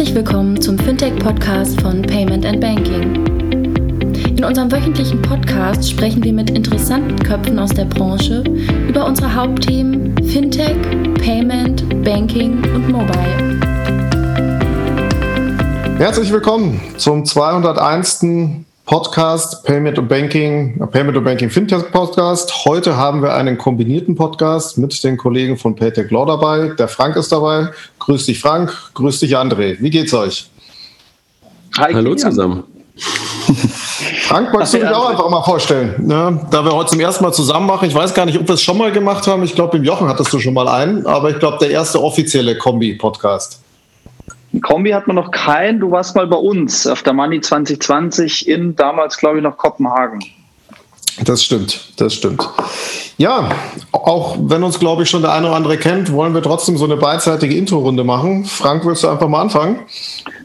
Herzlich willkommen zum Fintech-Podcast von Payment and Banking. In unserem wöchentlichen Podcast sprechen wir mit interessanten Köpfen aus der Branche über unsere Hauptthemen Fintech, Payment, Banking und Mobile. Herzlich willkommen zum 201. Podcast Payment und Banking, Payment und Banking Fintech Podcast. Heute haben wir einen kombinierten Podcast mit den Kollegen von Paytech Law dabei. Der Frank ist dabei. Grüß dich, Frank. Grüß dich, André. Wie geht's euch? Hi, Hallo zusammen. Frank, magst du dich auch einfach mal vorstellen? Ne? Da wir heute zum ersten Mal zusammen machen. Ich weiß gar nicht, ob wir es schon mal gemacht haben. Ich glaube, im Jochen hattest du schon mal einen, aber ich glaube, der erste offizielle Kombi-Podcast. Kombi hat man noch keinen. Du warst mal bei uns auf der Money 2020 in damals, glaube ich, noch Kopenhagen. Das stimmt, das stimmt. Ja, auch wenn uns, glaube ich, schon der eine oder andere kennt, wollen wir trotzdem so eine beidseitige Intro-Runde machen. Frank, willst du einfach mal anfangen?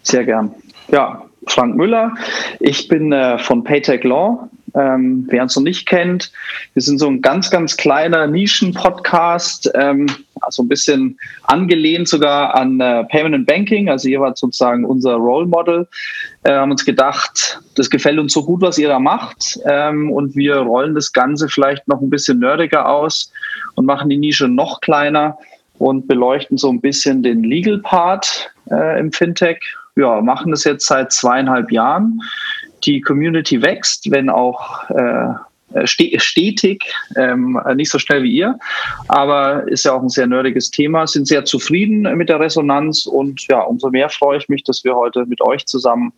Sehr gern. Ja, Frank Müller. Ich bin äh, von Paytech Law. Ähm, wer uns noch nicht kennt, wir sind so ein ganz, ganz kleiner Nischen-Podcast, ähm, also ein bisschen angelehnt sogar an äh, Payment and Banking. Also ihr wart sozusagen unser Role Model. Äh, haben uns gedacht, das gefällt uns so gut, was ihr da macht. Ähm, und wir rollen das Ganze vielleicht noch ein bisschen nerdiger aus und machen die Nische noch kleiner und beleuchten so ein bisschen den Legal Part äh, im Fintech. Ja, machen das jetzt seit zweieinhalb Jahren die Community wächst, wenn auch äh, stetig, ähm, nicht so schnell wie ihr, aber ist ja auch ein sehr nerdiges Thema, sind sehr zufrieden mit der Resonanz und ja, umso mehr freue ich mich, dass wir heute mit euch zusammen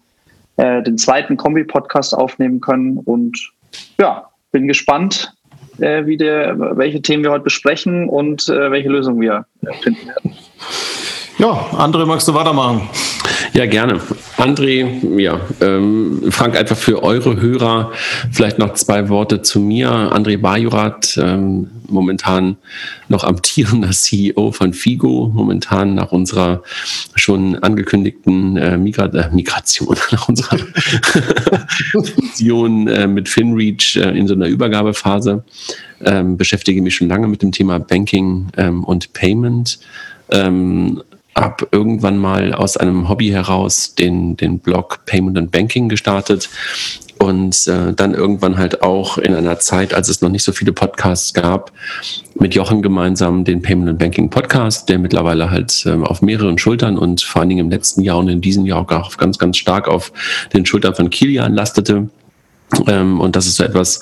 äh, den zweiten Kombi-Podcast aufnehmen können. Und ja, bin gespannt, äh, wie der, welche Themen wir heute besprechen und äh, welche Lösungen wir finden werden. Ja, André, magst du weitermachen? Ja, gerne. André, ja, ähm, Frank, einfach für eure Hörer vielleicht noch zwei Worte zu mir. André Bajurat, ähm, momentan noch amtierender CEO von Figo, momentan nach unserer schon angekündigten äh, Migra äh, Migration, nach unserer Fusion äh, mit FinReach äh, in so einer Übergabephase. Ähm, beschäftige mich schon lange mit dem Thema Banking ähm, und Payment. Ähm, habe irgendwann mal aus einem Hobby heraus den, den Blog Payment and Banking gestartet und äh, dann irgendwann halt auch in einer Zeit, als es noch nicht so viele Podcasts gab, mit Jochen gemeinsam den Payment and Banking Podcast, der mittlerweile halt äh, auf mehreren Schultern und vor allen Dingen im letzten Jahr und in diesem Jahr auch ganz, ganz stark auf den Schultern von Kilian lastete. Ähm, und das ist so etwas,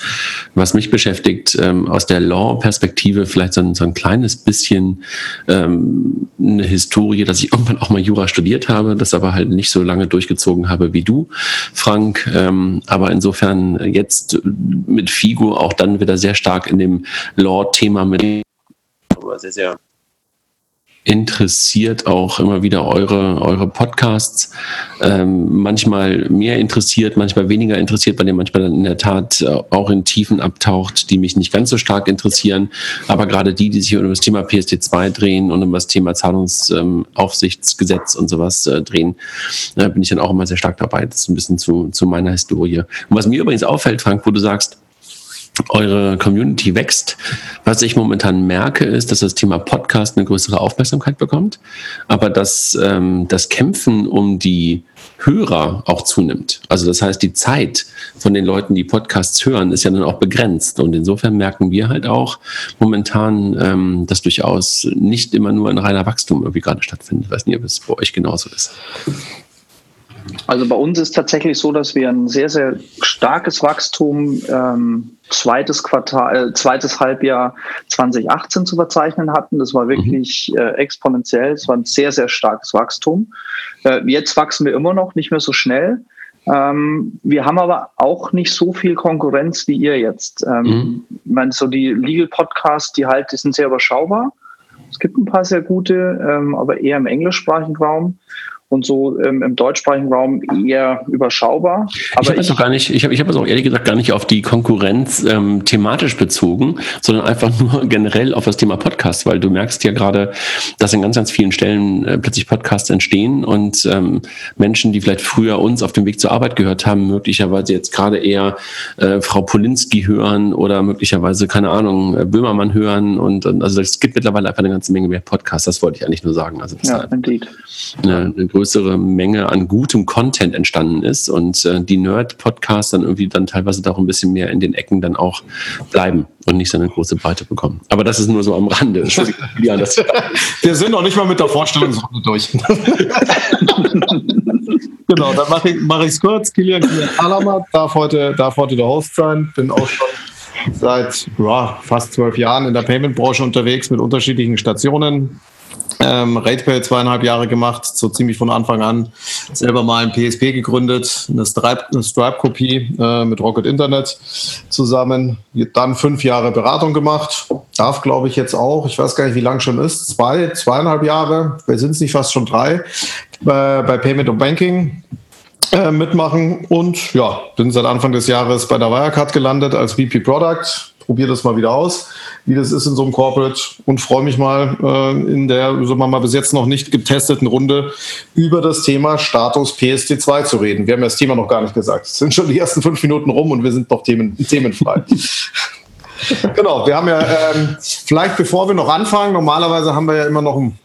was mich beschäftigt, ähm, aus der Law-Perspektive vielleicht so ein, so ein kleines bisschen ähm, eine Historie, dass ich irgendwann auch mal Jura studiert habe, das aber halt nicht so lange durchgezogen habe wie du, Frank. Ähm, aber insofern jetzt mit Figo auch dann wieder sehr stark in dem Law-Thema mit sehr, sehr interessiert auch immer wieder eure, eure Podcasts. Ähm, manchmal mehr interessiert, manchmal weniger interessiert, bei dem manchmal dann in der Tat äh, auch in Tiefen abtaucht, die mich nicht ganz so stark interessieren. Aber gerade die, die sich um das Thema PSD2 drehen und um das Thema Zahlungsaufsichtsgesetz und sowas äh, drehen, äh, bin ich dann auch immer sehr stark dabei. Das ist ein bisschen zu, zu meiner Historie. Und was mir übrigens auffällt, Frank, wo du sagst, eure Community wächst. Was ich momentan merke, ist, dass das Thema Podcast eine größere Aufmerksamkeit bekommt, aber dass ähm, das Kämpfen um die Hörer auch zunimmt. Also das heißt, die Zeit von den Leuten, die Podcasts hören, ist ja dann auch begrenzt. Und insofern merken wir halt auch momentan, ähm, dass durchaus nicht immer nur ein reiner Wachstum irgendwie gerade stattfindet. Ich weiß nicht, ob es bei euch genauso ist. Also bei uns ist tatsächlich so, dass wir ein sehr, sehr starkes Wachstum ähm, zweites Quartal, äh, zweites Halbjahr 2018 zu verzeichnen hatten. Das war wirklich mhm. äh, exponentiell. Es war ein sehr, sehr starkes Wachstum. Äh, jetzt wachsen wir immer noch, nicht mehr so schnell. Ähm, wir haben aber auch nicht so viel Konkurrenz wie ihr jetzt. Ähm, mhm. Ich meine, so die Legal Podcasts, die halt, die sind sehr überschaubar. Es gibt ein paar sehr gute, ähm, aber eher im englischsprachigen Raum und so ähm, im deutschsprachigen Raum eher überschaubar. Aber ich habe es auch gar nicht, ich habe ich hab es auch ehrlich gesagt gar nicht auf die Konkurrenz ähm, thematisch bezogen, sondern einfach nur generell auf das Thema Podcast, weil du merkst ja gerade, dass in ganz, ganz vielen Stellen äh, plötzlich Podcasts entstehen und ähm, Menschen, die vielleicht früher uns auf dem Weg zur Arbeit gehört haben, möglicherweise jetzt gerade eher äh, Frau Polinski hören oder möglicherweise, keine Ahnung, äh, Böhmermann hören und, und also es gibt mittlerweile einfach eine ganze Menge mehr Podcasts, das wollte ich eigentlich nur sagen. Also ja, indeed. Eine, eine größere Menge an gutem Content entstanden ist und äh, die Nerd-Podcasts dann irgendwie dann teilweise doch ein bisschen mehr in den Ecken dann auch bleiben und nicht so eine große Breite bekommen. Aber das ist nur so am Rande. Wir sind noch nicht mal mit der Vorstellungsrunde durch. genau, dann mache ich es mach kurz. Kilian, Kilian Alamat darf heute, darf heute der Host sein. Bin auch schon seit ja, fast zwölf Jahren in der Payment-Branche unterwegs mit unterschiedlichen Stationen. Ähm, RatePay zweieinhalb Jahre gemacht, so ziemlich von Anfang an. Selber mal ein PSP gegründet, eine Stripe-Kopie Stripe äh, mit Rocket Internet zusammen. Dann fünf Jahre Beratung gemacht. Darf, glaube ich, jetzt auch, ich weiß gar nicht, wie lang schon ist, zwei, zweieinhalb Jahre, wir sind es nicht fast schon drei, bei, bei Payment und Banking äh, mitmachen. Und ja, bin seit Anfang des Jahres bei der Wirecard gelandet als VP Product. Probiere das mal wieder aus, wie das ist in so einem Corporate und freue mich mal äh, in der, sagen wir mal, bis jetzt noch nicht getesteten Runde über das Thema Status PSD2 zu reden. Wir haben ja das Thema noch gar nicht gesagt. Es sind schon die ersten fünf Minuten rum und wir sind noch themen, themenfrei. genau, wir haben ja, ähm, vielleicht bevor wir noch anfangen, normalerweise haben wir ja immer noch ein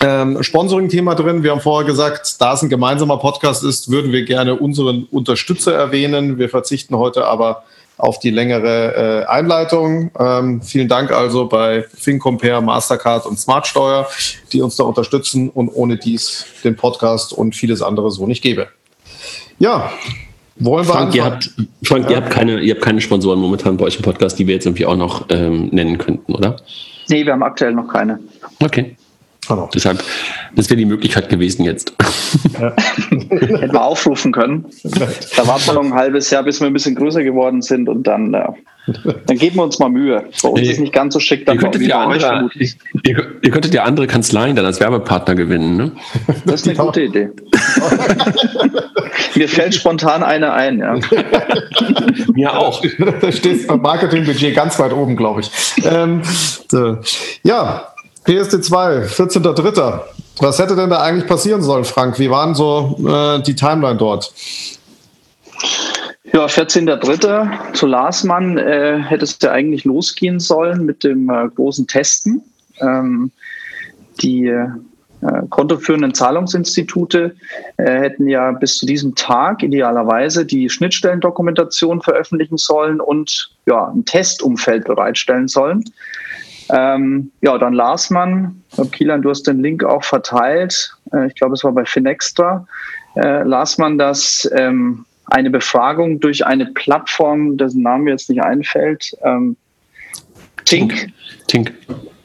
ähm, Sponsoring-Thema drin. Wir haben vorher gesagt, da es ein gemeinsamer Podcast ist, würden wir gerne unseren Unterstützer erwähnen. Wir verzichten heute aber auf die längere äh, Einleitung. Ähm, vielen Dank also bei FinCompare, Mastercard und Smartsteuer, die uns da unterstützen und ohne dies den Podcast und vieles andere so nicht gäbe. Ja, wollen wir Frank, ihr habt, Frank, ja. ihr, habt keine, ihr habt keine Sponsoren momentan bei euch im Podcast, die wir jetzt irgendwie auch noch ähm, nennen könnten, oder? Nee, wir haben aktuell noch keine. Okay. Genau. Deshalb, das wäre die Möglichkeit gewesen jetzt. Ja. Hätten wir aufrufen können. Da war es noch ein halbes Jahr, bis wir ein bisschen größer geworden sind und dann, äh, dann geben wir uns mal Mühe. Bei uns nee. ist nicht ganz so schick. Dann ihr, könntet ja andere, ihr, ihr, könntet ja andere Kanzleien dann als Werbepartner gewinnen. Ne? Das ist eine gute Idee. Mir fällt spontan eine ein. Ja. Mir auch. Da steht beim Marketingbudget ganz weit oben, glaube ich. Ähm, so. Ja, PSD2, 14.03. Was hätte denn da eigentlich passieren sollen, Frank? Wie waren so äh, die Timeline dort? Ja, 14.03. zu Larsmann äh, hätte es ja eigentlich losgehen sollen mit dem äh, großen Testen. Ähm, die äh, kontoführenden Zahlungsinstitute äh, hätten ja bis zu diesem Tag idealerweise die Schnittstellendokumentation veröffentlichen sollen und ja, ein Testumfeld bereitstellen sollen. Ähm, ja, dann las man, Kielan, du hast den Link auch verteilt, äh, ich glaube, es war bei Finextra, äh, las man, dass ähm, eine Befragung durch eine Plattform, dessen Name mir jetzt nicht einfällt, ähm, Tink, Tink.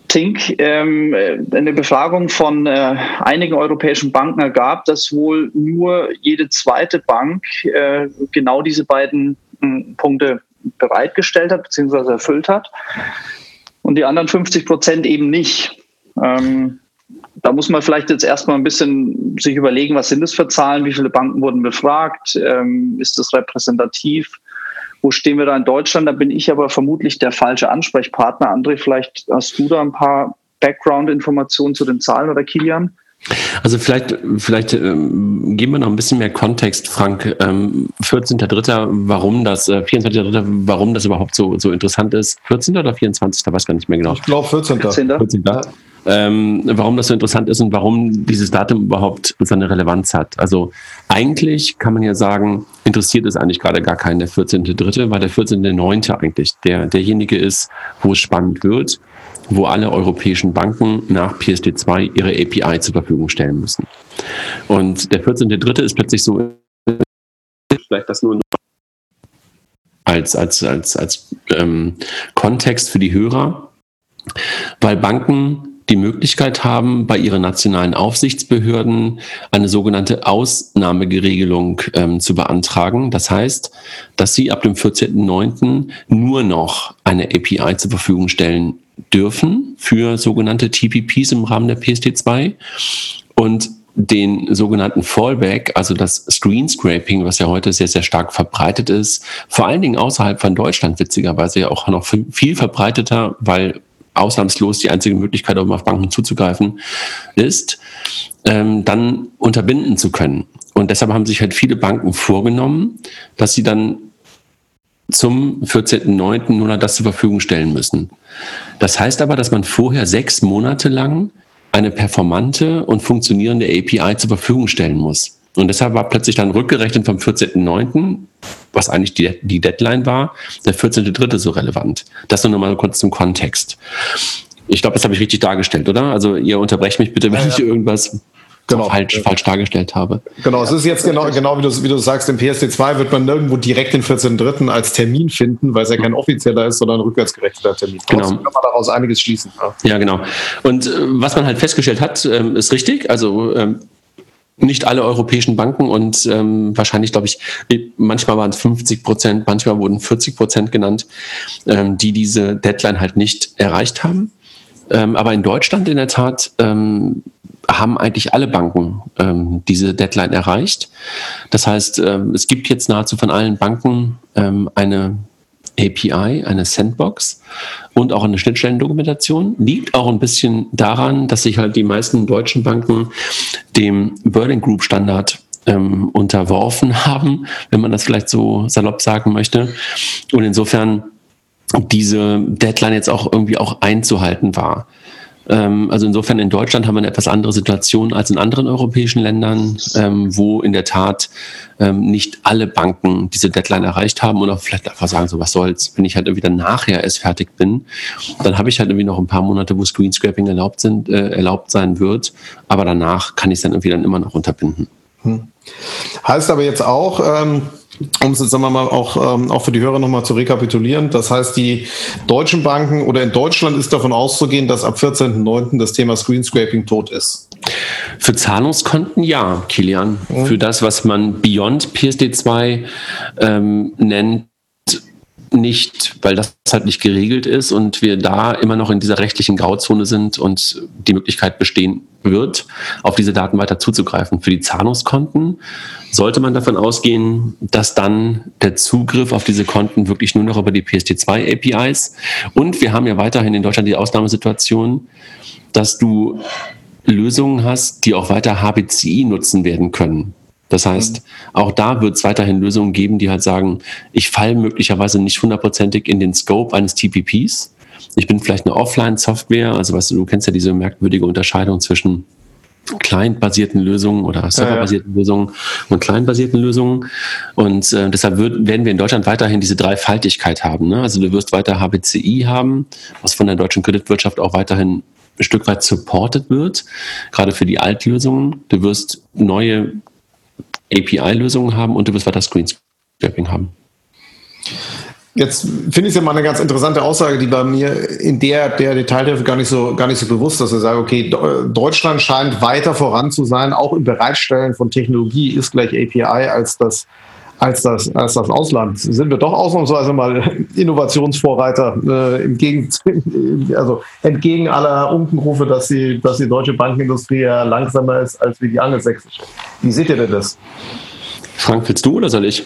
Tink ähm, eine Befragung von äh, einigen europäischen Banken ergab, dass wohl nur jede zweite Bank äh, genau diese beiden äh, Punkte bereitgestellt hat bzw. erfüllt hat und die anderen 50 Prozent eben nicht. Ähm, da muss man vielleicht jetzt erstmal ein bisschen sich überlegen, was sind das für Zahlen, wie viele Banken wurden befragt, ähm, ist das repräsentativ, wo stehen wir da in Deutschland? Da bin ich aber vermutlich der falsche Ansprechpartner. André, vielleicht hast du da ein paar Background-Informationen zu den Zahlen oder Kilian? Also vielleicht, vielleicht ähm, geben wir noch ein bisschen mehr Kontext, Frank. Ähm, 14.3., warum das, äh, 24.3., warum das überhaupt so, so interessant ist. 14. oder 24. weiß gar nicht mehr genau. Ich glaube 14. 14. 14. Ja. Ähm, warum das so interessant ist und warum dieses Datum überhaupt seine Relevanz hat. Also eigentlich kann man ja sagen, interessiert es eigentlich gerade gar keinen der 14.3., weil der 14.9. eigentlich der, derjenige ist, wo es spannend wird wo alle europäischen Banken nach PSD2 ihre API zur Verfügung stellen müssen. Und der 14.3. ist plötzlich so, vielleicht das nur als, als, als, als ähm, Kontext für die Hörer, weil Banken die Möglichkeit haben, bei ihren nationalen Aufsichtsbehörden eine sogenannte Ausnahmegeregelung ähm, zu beantragen. Das heißt, dass sie ab dem 14.09. nur noch eine API zur Verfügung stellen dürfen für sogenannte TPPs im Rahmen der PSD2 und den sogenannten Fallback, also das Screen Scraping, was ja heute sehr, sehr stark verbreitet ist, vor allen Dingen außerhalb von Deutschland witzigerweise ja auch noch viel verbreiteter, weil ausnahmslos die einzige Möglichkeit, um auf Banken zuzugreifen, ist, ähm, dann unterbinden zu können. Und deshalb haben sich halt viele Banken vorgenommen, dass sie dann zum 14.09. nur noch das zur Verfügung stellen müssen. Das heißt aber, dass man vorher sechs Monate lang eine performante und funktionierende API zur Verfügung stellen muss. Und deshalb war plötzlich dann rückgerechnet vom 14.09., was eigentlich die, die Deadline war, der 14.03. so relevant. Das nur noch mal kurz zum Kontext. Ich glaube, das habe ich richtig dargestellt, oder? Also ihr unterbrecht mich bitte, wenn ja, ja. ich irgendwas genau. falsch, falsch dargestellt habe. Genau, es ist jetzt genau, genau wie, du, wie du sagst, im PSD2 wird man nirgendwo direkt den 14.3. als Termin finden, weil es ja kein offizieller ist, sondern ein rückwärtsgerechneter Termin. Genau. Trotzdem kann man daraus einiges schließen. Ja, ja genau. Und äh, was man halt festgestellt hat, ähm, ist richtig. Also ähm, nicht alle europäischen Banken und ähm, wahrscheinlich, glaube ich, manchmal waren es 50 Prozent, manchmal wurden 40 Prozent genannt, ähm, die diese Deadline halt nicht erreicht haben. Aber in Deutschland in der Tat haben eigentlich alle Banken ähm, diese Deadline erreicht. Das heißt, ähm, es gibt jetzt nahezu von allen Banken ähm, eine API, eine Sandbox und auch eine Schnittstellendokumentation. Liegt auch ein bisschen daran, dass sich halt die meisten deutschen Banken dem Burning Group Standard ähm, unterworfen haben, wenn man das vielleicht so salopp sagen möchte. Und insofern diese Deadline jetzt auch irgendwie auch einzuhalten war. Ähm, also insofern in Deutschland haben wir eine etwas andere Situation als in anderen europäischen Ländern, ähm, wo in der Tat ähm, nicht alle Banken diese Deadline erreicht haben oder vielleicht einfach sagen, so was soll's, wenn ich halt irgendwie dann nachher erst fertig bin, dann habe ich halt irgendwie noch ein paar Monate, wo Screenscraping erlaubt sind, äh, erlaubt sein wird, aber danach kann ich es dann irgendwie dann immer noch unterbinden. Hm. Heißt aber jetzt auch, ähm, um es jetzt sagen wir mal auch, ähm, auch für die Hörer nochmal zu rekapitulieren. Das heißt, die deutschen Banken oder in Deutschland ist davon auszugehen, dass ab 14.09. das Thema Screenscraping tot ist. Für Zahlungskonten ja, Kilian. Mhm. Für das, was man Beyond PSD2 ähm, nennt, nicht, weil das halt nicht geregelt ist und wir da immer noch in dieser rechtlichen Grauzone sind und die Möglichkeit bestehen wird, auf diese Daten weiter zuzugreifen. Für die Zahlungskonten sollte man davon ausgehen, dass dann der Zugriff auf diese Konten wirklich nur noch über die PSD2 APIs und wir haben ja weiterhin in Deutschland die Ausnahmesituation, dass du Lösungen hast, die auch weiter HBCI nutzen werden können. Das heißt, mhm. auch da wird es weiterhin Lösungen geben, die halt sagen, ich falle möglicherweise nicht hundertprozentig in den Scope eines TPPs. Ich bin vielleicht eine Offline-Software, also weißt du, du kennst ja diese merkwürdige Unterscheidung zwischen client-basierten Lösungen oder serverbasierten ja, ja. Lösungen und client-basierten Lösungen. Und äh, deshalb wird, werden wir in Deutschland weiterhin diese Dreifaltigkeit haben. Ne? Also du wirst weiter HBCI haben, was von der deutschen Kreditwirtschaft auch weiterhin ein Stück weit supported wird, gerade für die Altlösungen. Du wirst neue API-Lösungen haben und du wirst weiter Screen-Scraping haben. Jetzt finde ich es ja mal eine ganz interessante Aussage, die bei mir in der, der Detailhilfe gar nicht so, gar nicht so bewusst, dass wir sagen, okay, Deutschland scheint weiter voran zu sein, auch im Bereitstellen von Technologie ist gleich API als das, als das, als das Ausland. Sind wir doch ausnahmsweise mal Innovationsvorreiter, äh, im Gegen, also entgegen aller Unkenrufe, dass die, dass die deutsche Bankenindustrie ja langsamer ist als wie die angelsächsische. Wie seht ihr denn das? Frank, willst du oder soll ich?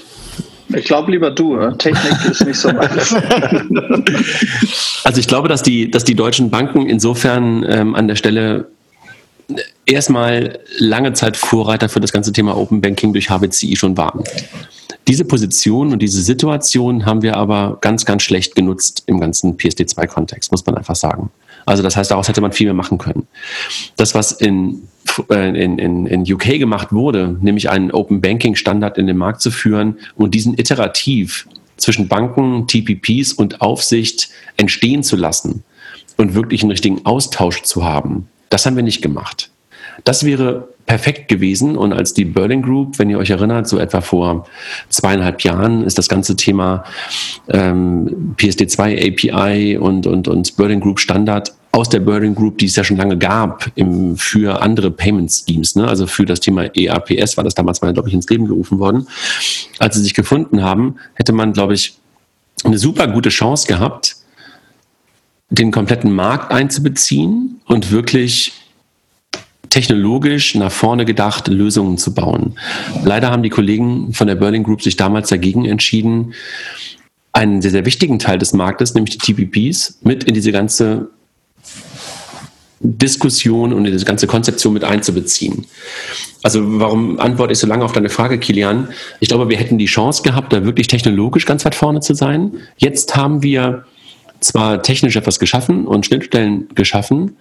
Ich glaube lieber du. Technik ist nicht so meins. also ich glaube, dass die, dass die deutschen Banken insofern ähm, an der Stelle erstmal lange Zeit Vorreiter für das ganze Thema Open Banking durch HBCI schon waren. Diese Position und diese Situation haben wir aber ganz, ganz schlecht genutzt im ganzen PSD2-Kontext, muss man einfach sagen. Also das heißt, daraus hätte man viel mehr machen können. Das, was in, äh, in, in, in UK gemacht wurde, nämlich einen Open Banking Standard in den Markt zu führen und diesen iterativ zwischen Banken, TPPs und Aufsicht entstehen zu lassen und wirklich einen richtigen Austausch zu haben, das haben wir nicht gemacht. Das wäre perfekt gewesen. Und als die Berlin Group, wenn ihr euch erinnert, so etwa vor zweieinhalb Jahren ist das ganze Thema ähm, PSD2 API und, und, und Berlin Group Standard aus der Berlin Group, die es ja schon lange gab, im, für andere Payment Schemes, ne? also für das Thema EAPS war das damals mal, glaube ich, ins Leben gerufen worden. Als sie sich gefunden haben, hätte man, glaube ich, eine super gute Chance gehabt, den kompletten Markt einzubeziehen und wirklich technologisch nach vorne gedacht Lösungen zu bauen. Leider haben die Kollegen von der Berlin Group sich damals dagegen entschieden, einen sehr, sehr wichtigen Teil des Marktes, nämlich die TPPs, mit in diese ganze Diskussion und in diese ganze Konzeption mit einzubeziehen. Also warum antworte ich so lange auf deine Frage, Kilian? Ich glaube, wir hätten die Chance gehabt, da wirklich technologisch ganz weit vorne zu sein. Jetzt haben wir zwar technisch etwas geschaffen und Schnittstellen geschaffen,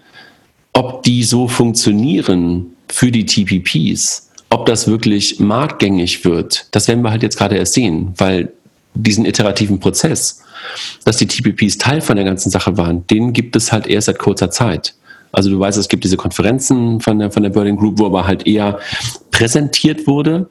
ob die so funktionieren für die TPPs, ob das wirklich marktgängig wird, das werden wir halt jetzt gerade erst sehen, weil diesen iterativen Prozess, dass die TPPs Teil von der ganzen Sache waren, den gibt es halt erst seit kurzer Zeit. Also du weißt, es gibt diese Konferenzen von der, von der Berlin Group, wo aber halt eher präsentiert wurde,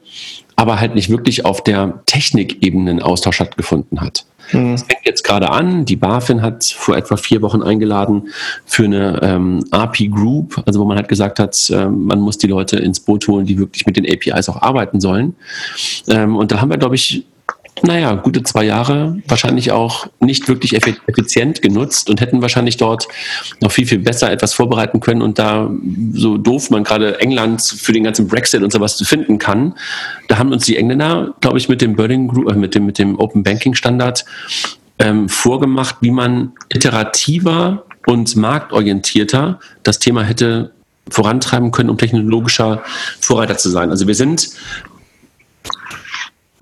aber halt nicht wirklich auf der Technikebene ein Austausch stattgefunden hat. Mhm. Das fängt jetzt gerade an. Die BaFin hat vor etwa vier Wochen eingeladen für eine ähm, API Group, also wo man halt gesagt hat, äh, man muss die Leute ins Boot holen, die wirklich mit den APIs auch arbeiten sollen. Ähm, und da haben wir, glaube ich, naja, gute zwei Jahre wahrscheinlich auch nicht wirklich effizient genutzt und hätten wahrscheinlich dort noch viel, viel besser etwas vorbereiten können und da so doof man gerade England für den ganzen Brexit und sowas zu finden kann, da haben uns die Engländer, glaube ich, mit dem Burning Group, äh, mit dem, mit dem Open Banking Standard ähm, vorgemacht, wie man iterativer und marktorientierter das Thema hätte vorantreiben können, um technologischer Vorreiter zu sein. Also wir sind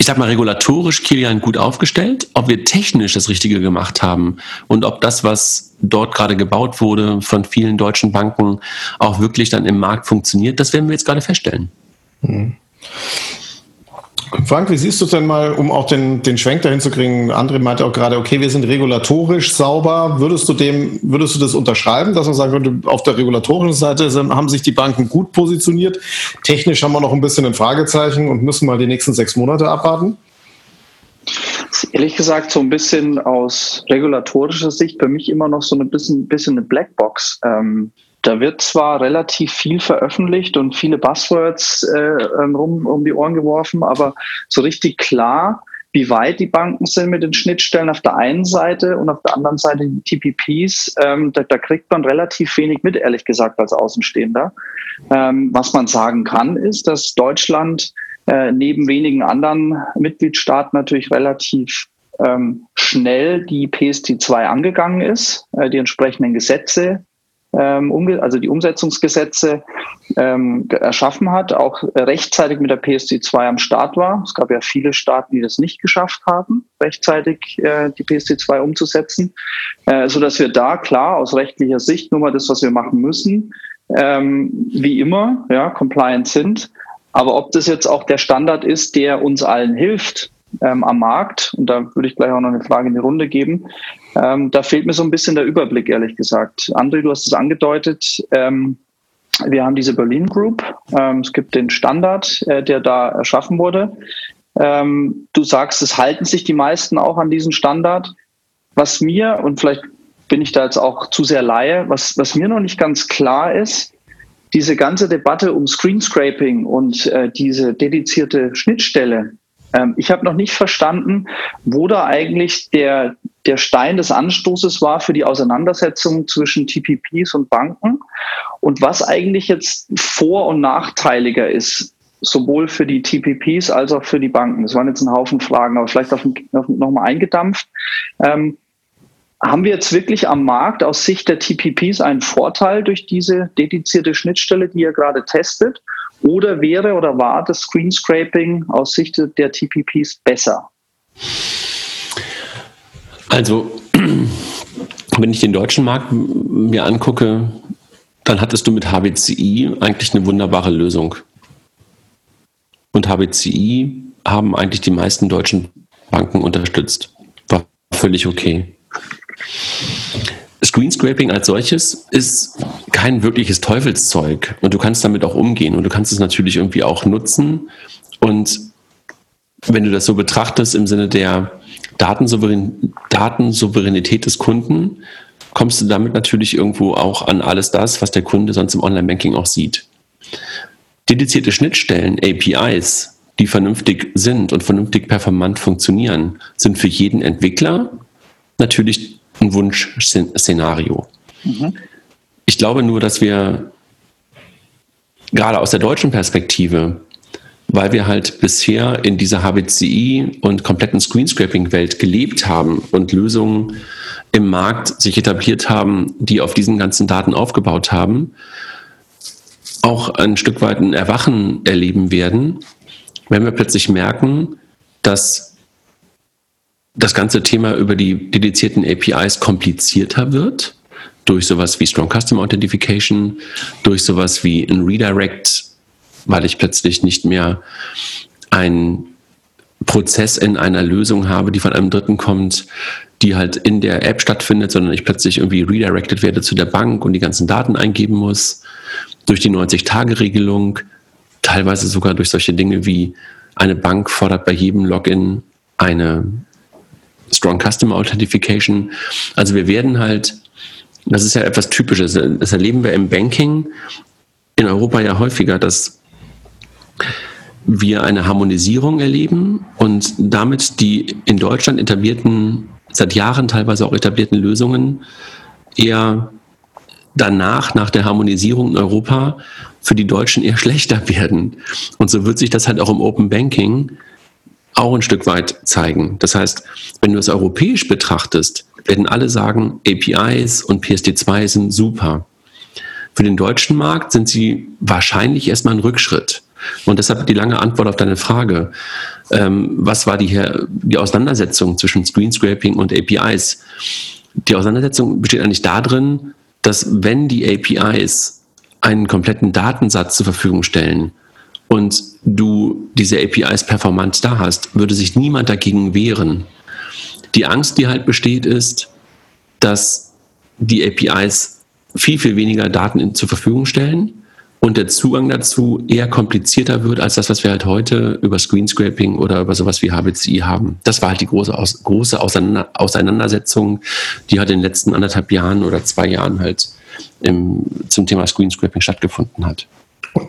ich sag mal, regulatorisch Kilian gut aufgestellt. Ob wir technisch das Richtige gemacht haben und ob das, was dort gerade gebaut wurde von vielen deutschen Banken, auch wirklich dann im Markt funktioniert, das werden wir jetzt gerade feststellen. Mhm. Frank, wie siehst du denn mal, um auch den, den Schwenk dahin zu kriegen? André meinte auch gerade, okay, wir sind regulatorisch sauber. Würdest du dem, würdest du das unterschreiben, dass man sagen würde, auf der regulatorischen Seite haben sich die Banken gut positioniert? Technisch haben wir noch ein bisschen ein Fragezeichen und müssen mal die nächsten sechs Monate abwarten? Ehrlich gesagt, so ein bisschen aus regulatorischer Sicht für mich immer noch so ein bisschen, bisschen eine Blackbox. Ähm, da wird zwar relativ viel veröffentlicht und viele Buzzwords äh, ähm, rum um die Ohren geworfen, aber so richtig klar, wie weit die Banken sind mit den Schnittstellen auf der einen Seite und auf der anderen Seite die TPPs, ähm, da, da, kriegt man relativ wenig mit, ehrlich gesagt, als Außenstehender. Ähm, was man sagen kann, ist, dass Deutschland äh, neben wenigen anderen Mitgliedstaaten natürlich relativ ähm, schnell die PST2 angegangen ist, äh, die entsprechenden Gesetze also die Umsetzungsgesetze ähm, erschaffen hat, auch rechtzeitig mit der PSD2 am Start war. Es gab ja viele Staaten, die das nicht geschafft haben, rechtzeitig äh, die PSD2 umzusetzen, äh, so dass wir da klar aus rechtlicher Sicht nur mal das, was wir machen müssen, ähm, wie immer, ja, compliant sind. Aber ob das jetzt auch der Standard ist, der uns allen hilft, ähm, am Markt, und da würde ich gleich auch noch eine Frage in die Runde geben, ähm, da fehlt mir so ein bisschen der Überblick, ehrlich gesagt. André, du hast es angedeutet. Ähm, wir haben diese Berlin Group. Ähm, es gibt den Standard, äh, der da erschaffen wurde. Ähm, du sagst, es halten sich die meisten auch an diesen Standard. Was mir, und vielleicht bin ich da jetzt auch zu sehr Laie, was, was mir noch nicht ganz klar ist, diese ganze Debatte um Screenscraping und äh, diese dedizierte Schnittstelle, ähm, ich habe noch nicht verstanden, wo da eigentlich der, der Stein des Anstoßes war für die Auseinandersetzung zwischen TPPs und Banken und was eigentlich jetzt vor- und nachteiliger ist, sowohl für die TPPs als auch für die Banken. Das waren jetzt ein Haufen Fragen, aber vielleicht auf, auf, nochmal eingedampft. Ähm, haben wir jetzt wirklich am Markt aus Sicht der TPPs einen Vorteil durch diese dedizierte Schnittstelle, die ihr gerade testet? Oder wäre oder war das Screenscraping aus Sicht der TPPs besser? Also, wenn ich den deutschen Markt mir angucke, dann hattest du mit HBCI eigentlich eine wunderbare Lösung. Und HBCI haben eigentlich die meisten deutschen Banken unterstützt. War völlig okay. Screenscraping als solches ist kein wirkliches Teufelszeug. Und du kannst damit auch umgehen. Und du kannst es natürlich irgendwie auch nutzen. Und wenn du das so betrachtest im Sinne der Datensouverän Datensouveränität des Kunden, kommst du damit natürlich irgendwo auch an alles das, was der Kunde sonst im Online-Banking auch sieht. Dedizierte Schnittstellen, APIs, die vernünftig sind und vernünftig performant funktionieren, sind für jeden Entwickler natürlich ein Wunschszenario. Mhm. Ich glaube nur, dass wir gerade aus der deutschen Perspektive, weil wir halt bisher in dieser HBCI und kompletten Screenscraping-Welt gelebt haben und Lösungen im Markt sich etabliert haben, die auf diesen ganzen Daten aufgebaut haben, auch ein Stück weit ein Erwachen erleben werden, wenn wir plötzlich merken, dass das ganze Thema über die dedizierten APIs komplizierter wird, durch sowas wie Strong Custom Authentication, durch sowas wie ein Redirect, weil ich plötzlich nicht mehr einen Prozess in einer Lösung habe, die von einem Dritten kommt, die halt in der App stattfindet, sondern ich plötzlich irgendwie redirected werde zu der Bank und die ganzen Daten eingeben muss. Durch die 90-Tage-Regelung, teilweise sogar durch solche Dinge wie eine Bank fordert bei jedem Login eine Strong Customer Authentication. Also wir werden halt, das ist ja etwas Typisches, das erleben wir im Banking in Europa ja häufiger, dass wir eine Harmonisierung erleben und damit die in Deutschland etablierten, seit Jahren teilweise auch etablierten Lösungen eher danach, nach der Harmonisierung in Europa, für die Deutschen eher schlechter werden. Und so wird sich das halt auch im Open Banking auch ein Stück weit zeigen. Das heißt, wenn du es europäisch betrachtest, werden alle sagen, APIs und PSD2 sind super. Für den deutschen Markt sind sie wahrscheinlich erstmal ein Rückschritt. Und deshalb die lange Antwort auf deine Frage. Ähm, was war die, die Auseinandersetzung zwischen Screenscraping und APIs? Die Auseinandersetzung besteht eigentlich darin, dass wenn die APIs einen kompletten Datensatz zur Verfügung stellen und du diese APIs performant da hast, würde sich niemand dagegen wehren. Die Angst, die halt besteht, ist, dass die APIs viel, viel weniger Daten zur Verfügung stellen und der Zugang dazu eher komplizierter wird als das, was wir halt heute über Screenscraping oder über sowas wie HBCI haben. Das war halt die große, große Auseinandersetzung, die halt in den letzten anderthalb Jahren oder zwei Jahren halt im, zum Thema Screenscraping stattgefunden hat.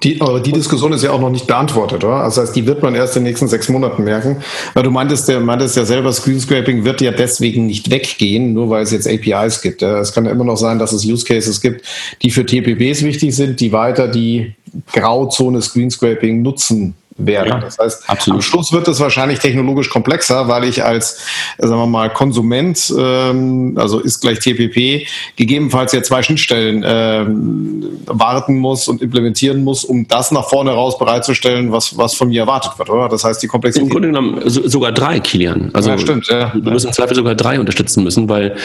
Die, aber die Diskussion ist ja auch noch nicht beantwortet, oder? Also das heißt, die wird man erst in den nächsten sechs Monaten merken. Weil du meintest, der meintest ja selber, Screenscraping wird ja deswegen nicht weggehen, nur weil es jetzt APIs gibt. Es kann ja immer noch sein, dass es Use Cases gibt, die für TPPs wichtig sind, die weiter die Grauzone Screenscraping nutzen werden. Ja, das heißt, absolut. am Schluss wird es wahrscheinlich technologisch komplexer, weil ich als, sagen wir mal, Konsument, ähm, also ist gleich TPP, gegebenenfalls ja zwei Schnittstellen ähm, warten muss und implementieren muss, um das nach vorne raus bereitzustellen, was, was von mir erwartet wird, oder? Das heißt, die Komplexität. Im Grunde genommen sogar drei, Kilian. Also ja, stimmt, ja. Du wirst im Zweifel sogar drei unterstützen müssen, weil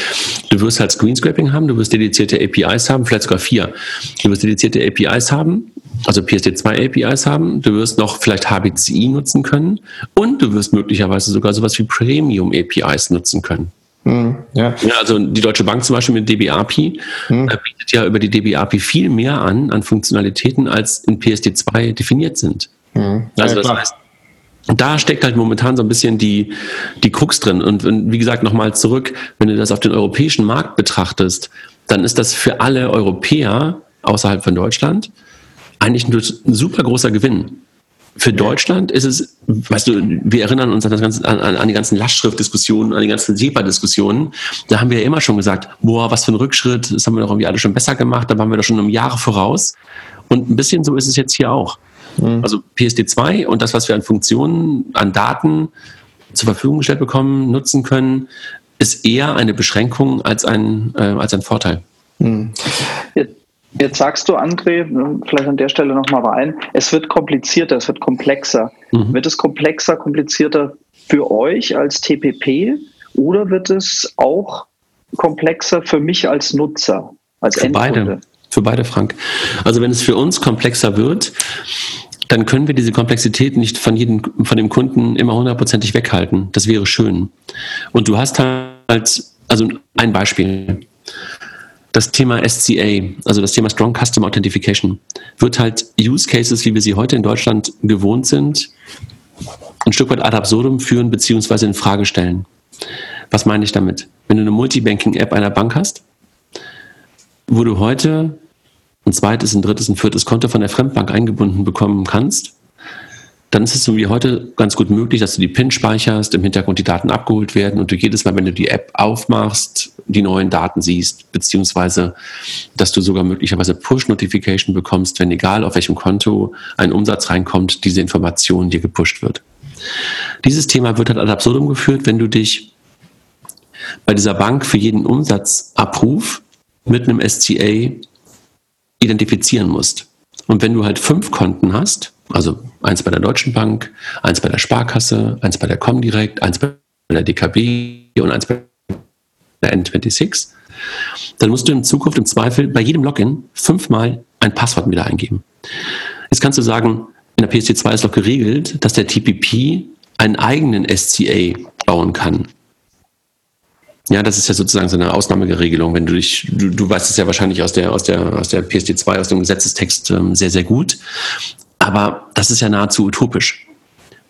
du wirst halt Screenscraping haben, du wirst dedizierte APIs haben, vielleicht sogar vier. Du wirst dedizierte APIs haben, also PSD2 APIs haben, du wirst noch vielleicht HBCI nutzen können und du wirst möglicherweise sogar sowas wie Premium APIs nutzen können. Mhm, ja. ja. also die Deutsche Bank zum Beispiel mit DBAPI mhm. Äh, bietet ja über die DBAPI viel mehr an, an Funktionalitäten, als in PSD2 definiert sind. Mhm. Ja, also das klar. heißt, da steckt halt momentan so ein bisschen die, die Krux drin. Und wie gesagt, nochmal zurück, wenn du das auf den europäischen Markt betrachtest, dann ist das für alle Europäer außerhalb von Deutschland eigentlich ein super großer Gewinn. Für Deutschland ist es, weißt du, wir erinnern uns an, das ganze, an, an die ganzen Lastschriftdiskussionen, an die ganzen SEPA-Diskussionen. Da haben wir ja immer schon gesagt, boah, was für ein Rückschritt, das haben wir doch irgendwie alle schon besser gemacht, da waren wir doch schon um Jahre voraus. Und ein bisschen so ist es jetzt hier auch. Mhm. Also PSD2 und das, was wir an Funktionen, an Daten zur Verfügung gestellt bekommen, nutzen können, ist eher eine Beschränkung als ein, äh, als ein Vorteil. Mhm. Jetzt sagst du, André, vielleicht an der Stelle nochmal rein, es wird komplizierter, es wird komplexer. Mhm. Wird es komplexer, komplizierter für euch als TPP oder wird es auch komplexer für mich als Nutzer, als für Endkunde? Beide. Für beide, Frank. Also wenn es für uns komplexer wird, dann können wir diese Komplexität nicht von jedem, von dem Kunden immer hundertprozentig weghalten. Das wäre schön. Und du hast halt, also ein Beispiel das Thema SCA, also das Thema Strong Custom Authentication, wird halt Use Cases, wie wir sie heute in Deutschland gewohnt sind, ein Stück weit ad absurdum führen bzw. in Frage stellen. Was meine ich damit? Wenn du eine Multibanking-App einer Bank hast, wo du heute ein zweites, ein drittes, ein viertes Konto von der Fremdbank eingebunden bekommen kannst, dann ist es so wie heute ganz gut möglich, dass du die PIN speicherst, im Hintergrund die Daten abgeholt werden und du jedes Mal, wenn du die App aufmachst, die neuen Daten siehst, beziehungsweise dass du sogar möglicherweise Push-Notification bekommst, wenn egal auf welchem Konto ein Umsatz reinkommt, diese Information dir gepusht wird. Dieses Thema wird halt ad absurdum geführt, wenn du dich bei dieser Bank für jeden Umsatzabruf mit einem SCA identifizieren musst. Und wenn du halt fünf Konten hast, also eins bei der Deutschen Bank, eins bei der Sparkasse, eins bei der Comdirect, eins bei der DKB und eins bei der N26, dann musst du in Zukunft im Zweifel bei jedem Login fünfmal ein Passwort wieder eingeben. Jetzt kannst du sagen, in der PSD2 ist doch geregelt, dass der TPP einen eigenen SCA bauen kann. Ja, das ist ja sozusagen so eine Ausnahmeregelung. Wenn du dich, du, du weißt es ja wahrscheinlich aus der, aus der, aus der PSD2, aus dem Gesetzestext ähm, sehr, sehr gut. Aber das ist ja nahezu utopisch,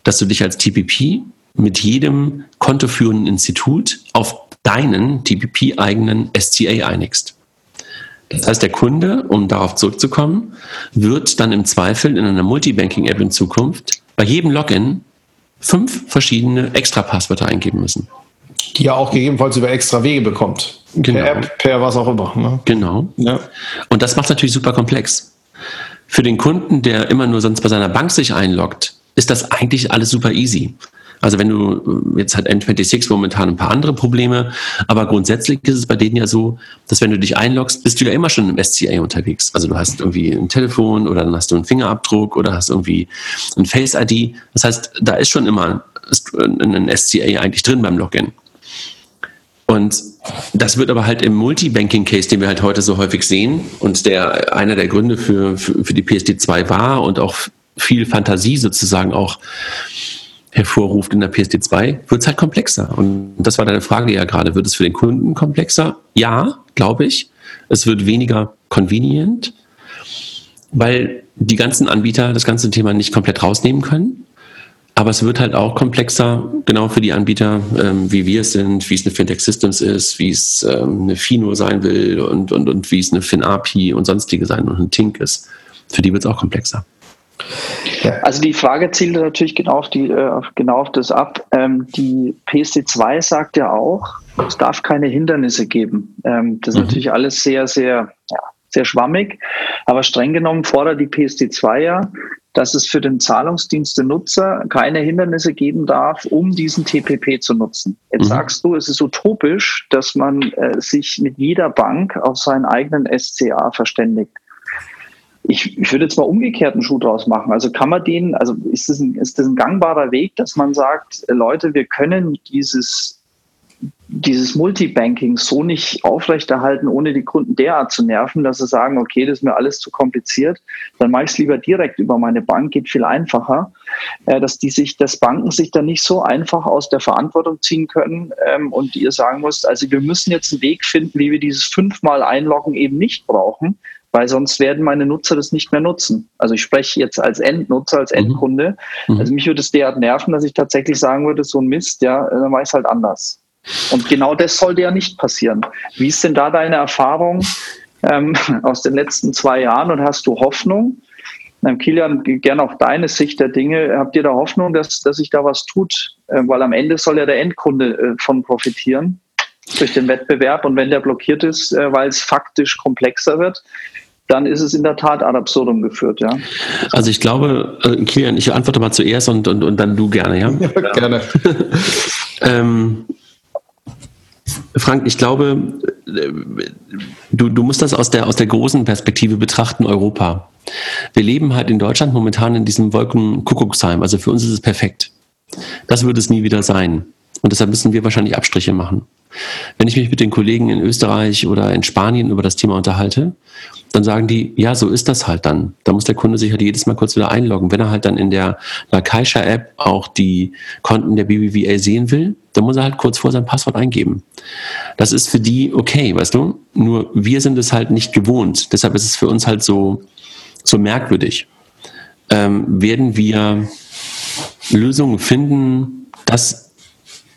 dass du dich als TPP mit jedem kontoführenden Institut auf deinen TPP-eigenen SCA einigst. Das heißt, der Kunde, um darauf zurückzukommen, wird dann im Zweifel in einer Multibanking-App in Zukunft bei jedem Login fünf verschiedene Extra-Passwörter eingeben müssen. Die ja auch gegebenenfalls über extra Wege bekommt. Genau. Per App, per was auch immer. Ne? Genau. Ja. Und das macht es natürlich super komplex. Für den Kunden, der immer nur sonst bei seiner Bank sich einloggt, ist das eigentlich alles super easy. Also wenn du jetzt hat N26 momentan ein paar andere Probleme, aber grundsätzlich ist es bei denen ja so, dass wenn du dich einloggst, bist du ja immer schon im SCA unterwegs. Also du hast irgendwie ein Telefon oder dann hast du einen Fingerabdruck oder hast irgendwie ein Face ID. Das heißt, da ist schon immer ein SCA eigentlich drin beim Login. Und das wird aber halt im Multibanking-Case, den wir halt heute so häufig sehen und der einer der Gründe für, für, für die PSD2 war und auch viel Fantasie sozusagen auch hervorruft in der PSD2, wird es halt komplexer. Und das war deine Frage ja gerade. Wird es für den Kunden komplexer? Ja, glaube ich. Es wird weniger convenient, weil die ganzen Anbieter das ganze Thema nicht komplett rausnehmen können. Aber es wird halt auch komplexer, genau für die Anbieter, ähm, wie wir es sind, wie es eine Fintech Systems ist, wie es ähm, eine Fino sein will und, und, und wie es eine FinAPI und sonstige sein und ein Tink ist. Für die wird es auch komplexer. Also die Frage zielt natürlich genau auf, die, äh, genau auf das ab. Ähm, die PSD2 sagt ja auch, es darf keine Hindernisse geben. Ähm, das ist mhm. natürlich alles sehr, sehr, ja, sehr schwammig. Aber streng genommen fordert die PSD2 ja, dass es für den Zahlungsdienste-Nutzer keine Hindernisse geben darf, um diesen TPP zu nutzen. Jetzt mhm. sagst du, es ist utopisch, dass man äh, sich mit jeder Bank auf seinen eigenen SCA verständigt. Ich, ich würde jetzt mal umgekehrt einen Schuh draus machen. Also kann man den, also ist das, ein, ist das ein gangbarer Weg, dass man sagt, Leute, wir können dieses dieses Multibanking so nicht aufrechterhalten, ohne die Kunden derart zu nerven, dass sie sagen, okay, das ist mir alles zu kompliziert, dann mache ich es lieber direkt über meine Bank, geht viel einfacher, äh, dass die sich, dass Banken sich dann nicht so einfach aus der Verantwortung ziehen können ähm, und ihr sagen müsst, also wir müssen jetzt einen Weg finden, wie wir dieses fünfmal Einloggen eben nicht brauchen, weil sonst werden meine Nutzer das nicht mehr nutzen. Also ich spreche jetzt als Endnutzer, als mhm. Endkunde. Mhm. Also mich würde es derart nerven, dass ich tatsächlich sagen würde, so ein Mist, ja, dann mache ich es halt anders. Und genau das sollte ja nicht passieren. Wie ist denn da deine Erfahrung ähm, aus den letzten zwei Jahren und hast du Hoffnung? Ähm, Kilian, gerne auch deine Sicht der Dinge. Habt ihr da Hoffnung, dass, dass sich da was tut? Äh, weil am Ende soll ja der Endkunde äh, von profitieren durch den Wettbewerb. Und wenn der blockiert ist, äh, weil es faktisch komplexer wird, dann ist es in der Tat ad absurdum geführt, ja. Also ich glaube, äh, Kilian, ich antworte mal zuerst und, und, und dann du gerne, ja? ja gerne. ähm, Frank, ich glaube, du, du musst das aus der, aus der großen Perspektive betrachten, Europa. Wir leben halt in Deutschland momentan in diesem Wolkenkuckucksheim. Also für uns ist es perfekt. Das wird es nie wieder sein. Und deshalb müssen wir wahrscheinlich Abstriche machen. Wenn ich mich mit den Kollegen in Österreich oder in Spanien über das Thema unterhalte, dann sagen die, ja, so ist das halt dann. Da muss der Kunde sich halt jedes Mal kurz wieder einloggen. Wenn er halt dann in der Kaisha-App auch die Konten der BBVA sehen will, dann muss er halt kurz vor sein Passwort eingeben. Das ist für die okay, weißt du? Nur wir sind es halt nicht gewohnt. Deshalb ist es für uns halt so, so merkwürdig. Ähm, werden wir Lösungen finden, dass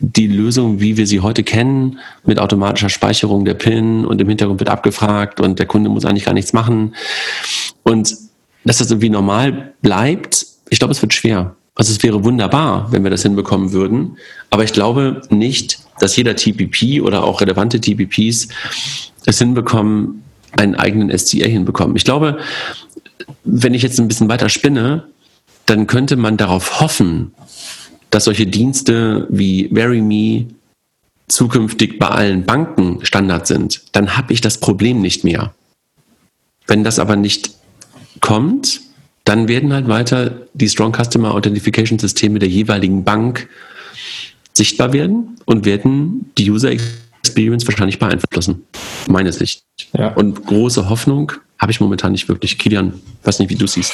die Lösung, wie wir sie heute kennen, mit automatischer Speicherung der PIN und im Hintergrund wird abgefragt und der Kunde muss eigentlich gar nichts machen. Und dass das irgendwie normal bleibt, ich glaube, es wird schwer. Also es wäre wunderbar, wenn wir das hinbekommen würden. Aber ich glaube nicht, dass jeder TPP oder auch relevante TPPs es hinbekommen, einen eigenen SCA hinbekommen. Ich glaube, wenn ich jetzt ein bisschen weiter spinne, dann könnte man darauf hoffen, dass solche Dienste wie VeryMe zukünftig bei allen Banken Standard sind, dann habe ich das Problem nicht mehr. Wenn das aber nicht kommt, dann werden halt weiter die Strong Customer Authentication Systeme der jeweiligen Bank sichtbar werden und werden die User Experience wahrscheinlich beeinflussen. Meine Sicht. Ja. Und große Hoffnung habe ich momentan nicht wirklich. Kilian, weiß nicht, wie du siehst.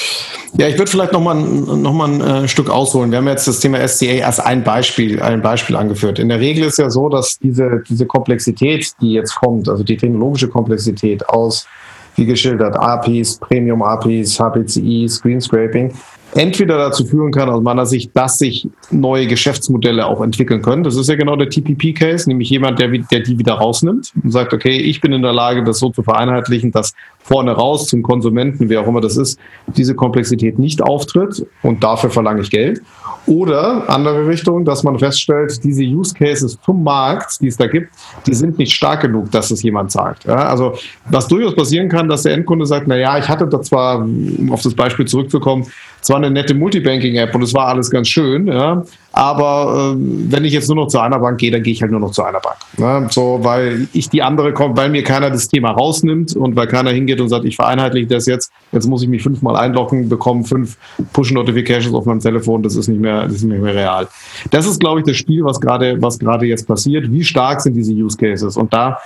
Ja, ich würde vielleicht nochmal noch mal ein äh, Stück ausholen. Wir haben jetzt das Thema SCA als ein Beispiel, ein Beispiel angeführt. In der Regel ist ja so, dass diese, diese Komplexität, die jetzt kommt, also die technologische Komplexität aus, wie geschildert, APIs, Premium APIs, HPCI, Screen Scraping, entweder dazu führen kann, aus meiner Sicht, dass sich neue Geschäftsmodelle auch entwickeln können. Das ist ja genau der TPP-Case, nämlich jemand, der, der die wieder rausnimmt und sagt, okay, ich bin in der Lage, das so zu vereinheitlichen, dass vorne raus zum Konsumenten, wer auch immer das ist, diese Komplexität nicht auftritt und dafür verlange ich Geld. Oder andere Richtung, dass man feststellt, diese Use Cases zum Markt, die es da gibt, die sind nicht stark genug, dass es jemand sagt. Ja, also was durchaus passieren kann, dass der Endkunde sagt, na ja, ich hatte da zwar, um auf das Beispiel zurückzukommen, zwar eine nette Multibanking-App und es war alles ganz schön, ja, aber äh, wenn ich jetzt nur noch zu einer Bank gehe, dann gehe ich halt nur noch zu einer Bank. Ne? So, weil ich die andere komme, weil mir keiner das Thema rausnimmt und weil keiner hingeht und sagt, ich vereinheitliche das jetzt, jetzt muss ich mich fünfmal einloggen, bekomme fünf Push-Notifications auf meinem Telefon, das ist nicht mehr, das ist nicht mehr real. Das ist, glaube ich, das Spiel, was gerade, was gerade jetzt passiert. Wie stark sind diese Use Cases? Und da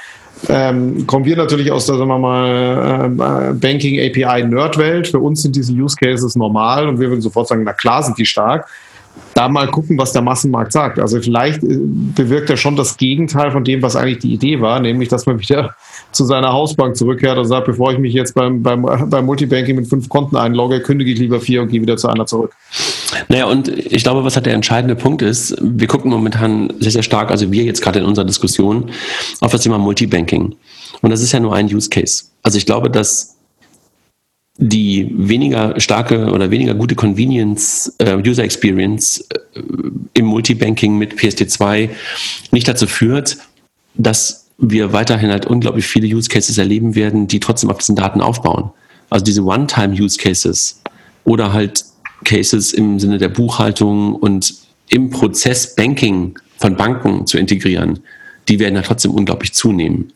ähm, kommen wir natürlich aus der, sagen wir mal, äh, Banking API Nerd-Welt. Für uns sind diese Use Cases normal und wir würden sofort sagen, na klar sind die stark. Da mal gucken, was der Massenmarkt sagt. Also vielleicht äh, bewirkt er schon das Gegenteil von dem, was eigentlich die Idee war, nämlich, dass man wieder zu seiner Hausbank zurückkehrt und sagt, bevor ich mich jetzt beim, beim, beim Multibanking mit fünf Konten einlogge, kündige ich lieber vier und gehe wieder zu einer zurück. Naja, und ich glaube, was halt der entscheidende Punkt ist, wir gucken momentan sehr, sehr stark, also wir jetzt gerade in unserer Diskussion, auf das Thema Multibanking. Und das ist ja nur ein Use Case. Also ich glaube, dass die weniger starke oder weniger gute Convenience äh, User Experience äh, im Multibanking mit PSD2 nicht dazu führt, dass wir weiterhin halt unglaublich viele Use Cases erleben werden, die trotzdem auf diesen Daten aufbauen. Also diese One-Time Use Cases oder halt Cases im Sinne der Buchhaltung und im Prozess Banking von Banken zu integrieren, die werden ja trotzdem unglaublich zunehmen.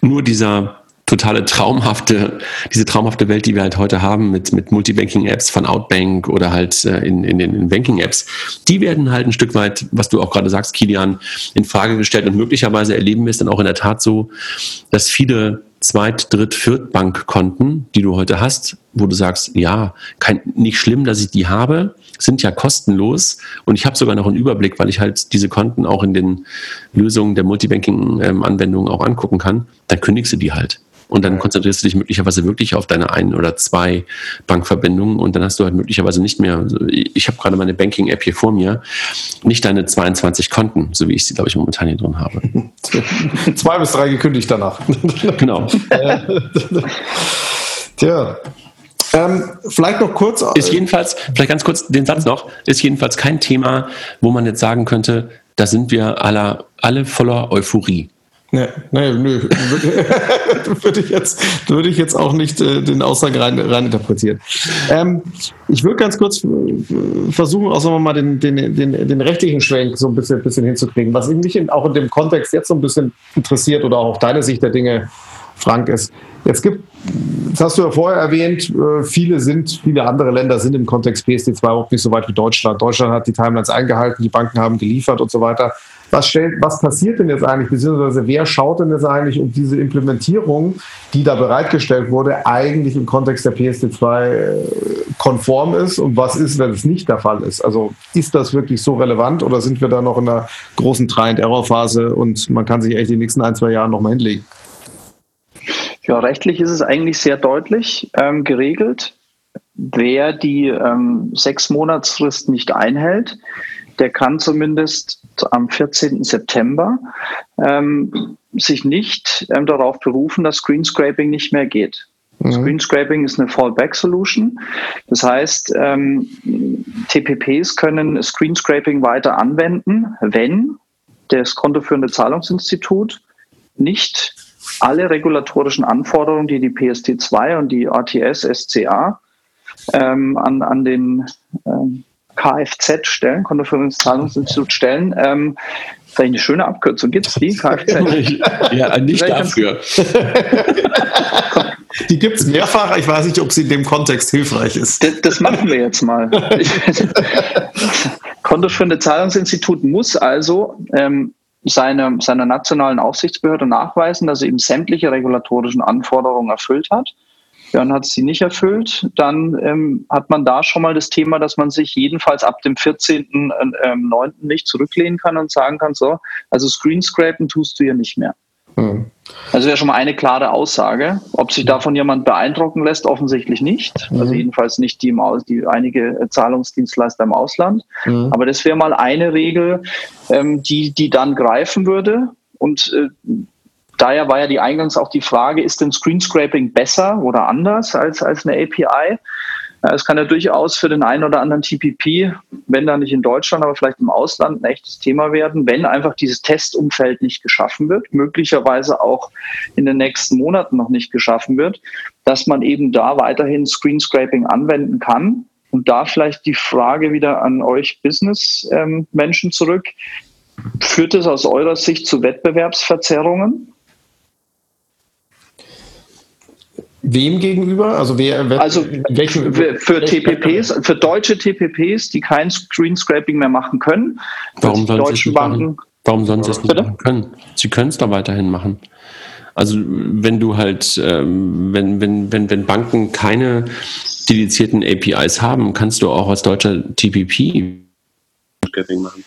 Nur dieser totale traumhafte, diese traumhafte Welt, die wir halt heute haben mit, mit Multibanking-Apps von Outbank oder halt äh, in, in den Banking-Apps, die werden halt ein Stück weit, was du auch gerade sagst, Kilian, in Frage gestellt und möglicherweise erleben wir es dann auch in der Tat so, dass viele Zweit-, Dritt-, Viertbankkonten, die du heute hast, wo du sagst, ja, kein, nicht schlimm, dass ich die habe, sind ja kostenlos und ich habe sogar noch einen Überblick, weil ich halt diese Konten auch in den Lösungen der Multibanking-Anwendungen auch angucken kann, dann kündigst du die halt. Und dann konzentrierst du dich möglicherweise wirklich auf deine ein oder zwei Bankverbindungen und dann hast du halt möglicherweise nicht mehr, also ich habe gerade meine Banking-App hier vor mir, nicht deine 22 Konten, so wie ich sie, glaube ich, momentan hier drin habe. Zwei bis drei gekündigt danach. Genau. Tja. Ähm, vielleicht noch kurz. Ist jedenfalls, vielleicht ganz kurz den Satz noch, ist jedenfalls kein Thema, wo man jetzt sagen könnte, da sind wir alle, alle voller Euphorie. Nee, nee, nö. würde ich jetzt, würde ich jetzt auch nicht äh, den Aussage rein, rein interpretieren. Ähm, ich würde ganz kurz äh, versuchen, auch sagen wir mal den, den, den, den rechtlichen Schwenk so ein bisschen, bisschen hinzukriegen. Was mich in, auch in dem Kontext jetzt so ein bisschen interessiert oder auch deine Sicht der Dinge, Frank, ist. Jetzt gibt, das hast du ja vorher erwähnt, äh, viele sind, viele andere Länder sind im Kontext PSD2 auch nicht so weit wie Deutschland. Deutschland hat die Timelines eingehalten, die Banken haben geliefert und so weiter was, stellt, was passiert denn jetzt eigentlich, beziehungsweise wer schaut denn jetzt eigentlich, ob diese Implementierung, die da bereitgestellt wurde, eigentlich im Kontext der PSD2 äh, konform ist und was ist, wenn es nicht der Fall ist? Also ist das wirklich so relevant oder sind wir da noch in einer großen Try-and-Error-Phase und man kann sich echt die nächsten ein, zwei Jahre nochmal hinlegen? Ja, rechtlich ist es eigentlich sehr deutlich ähm, geregelt. Wer die ähm, sechs Monatsfrist nicht einhält, der kann zumindest am 14. September ähm, sich nicht ähm, darauf berufen, dass Screenscraping nicht mehr geht. Mhm. Screenscraping ist eine Fallback-Solution. Das heißt, ähm, TPPs können Screenscraping weiter anwenden, wenn das kontoführende Zahlungsinstitut nicht alle regulatorischen Anforderungen, die die PSD2 und die RTS SCA ähm, an, an den ähm, Kfz stellen, Kontoführungszahlungsinstitut stellen. Ähm, das ist eine schöne Abkürzung. Gibt es die? Kfz? ja, nicht dafür. Die gibt es mehrfach. Ich weiß nicht, ob sie in dem Kontext hilfreich ist. Das, das machen wir jetzt mal. Kontoführende Zahlungsinstitut muss also ähm, seine, seiner nationalen Aufsichtsbehörde nachweisen, dass er eben sämtliche regulatorischen Anforderungen erfüllt hat. Dann hat sie nicht erfüllt. Dann ähm, hat man da schon mal das Thema, dass man sich jedenfalls ab dem 14.09. Ähm, nicht zurücklehnen kann und sagen kann, so, also Screenscrapen tust du ja nicht mehr. Mhm. Also wäre schon mal eine klare Aussage. Ob sich davon jemand beeindrucken lässt, offensichtlich nicht. Mhm. Also jedenfalls nicht die, im Aus, die einige Zahlungsdienstleister im Ausland. Mhm. Aber das wäre mal eine Regel, ähm, die, die dann greifen würde. Und äh, daher war ja die eingangs auch die Frage, ist denn Screenscraping besser oder anders als, als eine API? Es kann ja durchaus für den einen oder anderen TPP, wenn da nicht in Deutschland, aber vielleicht im Ausland, ein echtes Thema werden, wenn einfach dieses Testumfeld nicht geschaffen wird, möglicherweise auch in den nächsten Monaten noch nicht geschaffen wird, dass man eben da weiterhin Screenscraping anwenden kann. Und da vielleicht die Frage wieder an euch Business-Menschen zurück. Führt es aus eurer Sicht zu Wettbewerbsverzerrungen? Wem gegenüber? Also wer, wer also welchen, für, für TPPs, für deutsche TPPs, die kein Screen Scraping mehr machen können. Warum sollen sie es machen? Warum sollen sie es nicht machen können? Sie können es da weiterhin machen. Also wenn du halt, ähm, wenn, wenn, wenn, wenn Banken keine dedizierten APIs haben, kannst du auch als deutscher TPP Scraping machen.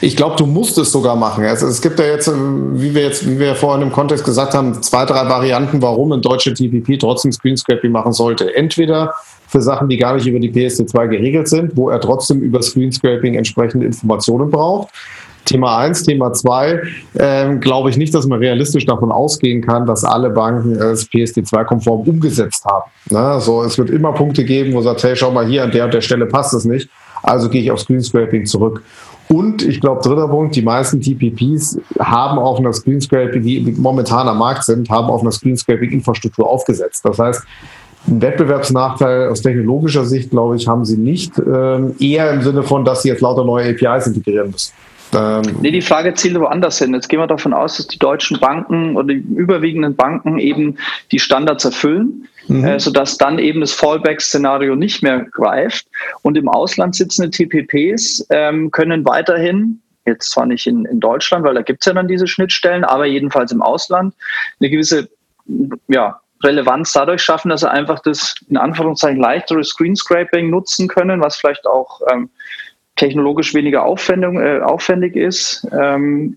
Ich glaube, du musst es sogar machen. Also es gibt ja jetzt, äh, wie wir jetzt, wie wir vorhin im Kontext gesagt haben, zwei, drei Varianten, warum ein deutscher TPP trotzdem Screenscraping machen sollte. Entweder für Sachen, die gar nicht über die PSD2 geregelt sind, wo er trotzdem über Screenscraping entsprechende Informationen braucht. Thema eins, Thema zwei, ähm, glaube ich nicht, dass man realistisch davon ausgehen kann, dass alle Banken es PSD2-konform umgesetzt haben. Ne? So, es wird immer Punkte geben, wo sagt, hey, schau mal hier an der und der Stelle passt es nicht. Also gehe ich auf Screenscraping zurück. Und ich glaube, dritter Punkt, die meisten TPPs haben auf einer Screenscraping, die momentan am Markt sind, haben auf einer Screenscraping-Infrastruktur aufgesetzt. Das heißt, einen Wettbewerbsnachteil aus technologischer Sicht, glaube ich, haben sie nicht. Ähm, eher im Sinne von, dass sie jetzt lauter neue APIs integrieren müssen. Ähm, nee, die Frage zielt woanders hin. Jetzt gehen wir davon aus, dass die deutschen Banken oder die überwiegenden Banken eben die Standards erfüllen mhm. äh, sodass dann eben das Fallback-Szenario nicht mehr greift. Und im Ausland sitzende TPPs ähm, können weiterhin jetzt zwar nicht in, in Deutschland, weil da gibt es ja dann diese Schnittstellen, aber jedenfalls im Ausland eine gewisse ja, Relevanz dadurch schaffen, dass sie einfach das in Anführungszeichen leichtere Screenscraping nutzen können, was vielleicht auch ähm, technologisch weniger aufwendig, äh, aufwendig ist. Ähm,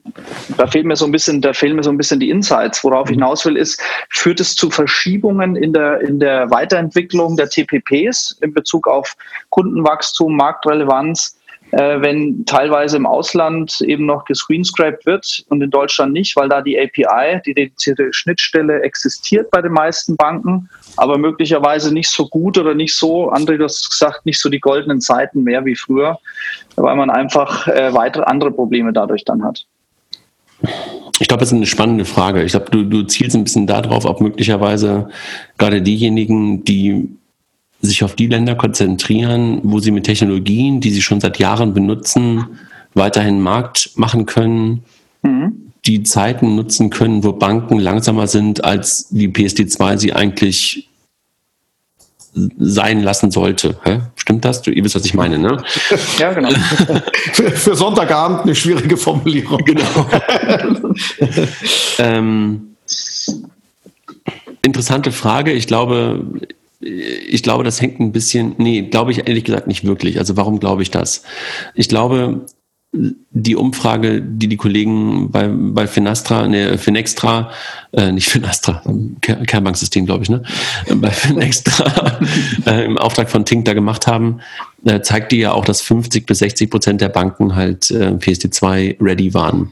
da fehlt mir so ein bisschen, da fehlen mir so ein bisschen die Insights. Worauf ich hinaus will, ist, führt es zu Verschiebungen in der, in der Weiterentwicklung der TPPs in Bezug auf Kundenwachstum, Marktrelevanz? Äh, wenn teilweise im Ausland eben noch gescreenscraped wird und in Deutschland nicht, weil da die API, die dedizierte Schnittstelle existiert bei den meisten Banken, aber möglicherweise nicht so gut oder nicht so, André, du hast gesagt, nicht so die goldenen Zeiten mehr wie früher, weil man einfach äh, weitere andere Probleme dadurch dann hat. Ich glaube, das ist eine spannende Frage. Ich glaube, du, du zielst ein bisschen darauf, ob möglicherweise gerade diejenigen, die sich auf die Länder konzentrieren, wo sie mit Technologien, die sie schon seit Jahren benutzen, weiterhin Markt machen können, mhm. die Zeiten nutzen können, wo Banken langsamer sind, als die PSD2 sie eigentlich sein lassen sollte. Hä? Stimmt das? Du, ihr wisst, was ich meine, ne? Ja, genau. für, für, Sonntagabend eine schwierige Formulierung. Genau. ähm, interessante Frage. Ich glaube, ich glaube, das hängt ein bisschen, nee, glaube ich ehrlich gesagt nicht wirklich. Also warum glaube ich das? Ich glaube, die Umfrage, die die Kollegen bei, bei Finastra, ne, Finextra, äh, nicht Finastra, Kernbanksystem, glaube ich, ne, bei Finextra äh, im Auftrag von Tink da gemacht haben, äh, zeigt die ja auch, dass 50 bis 60 Prozent der Banken halt äh, PSD2 ready waren.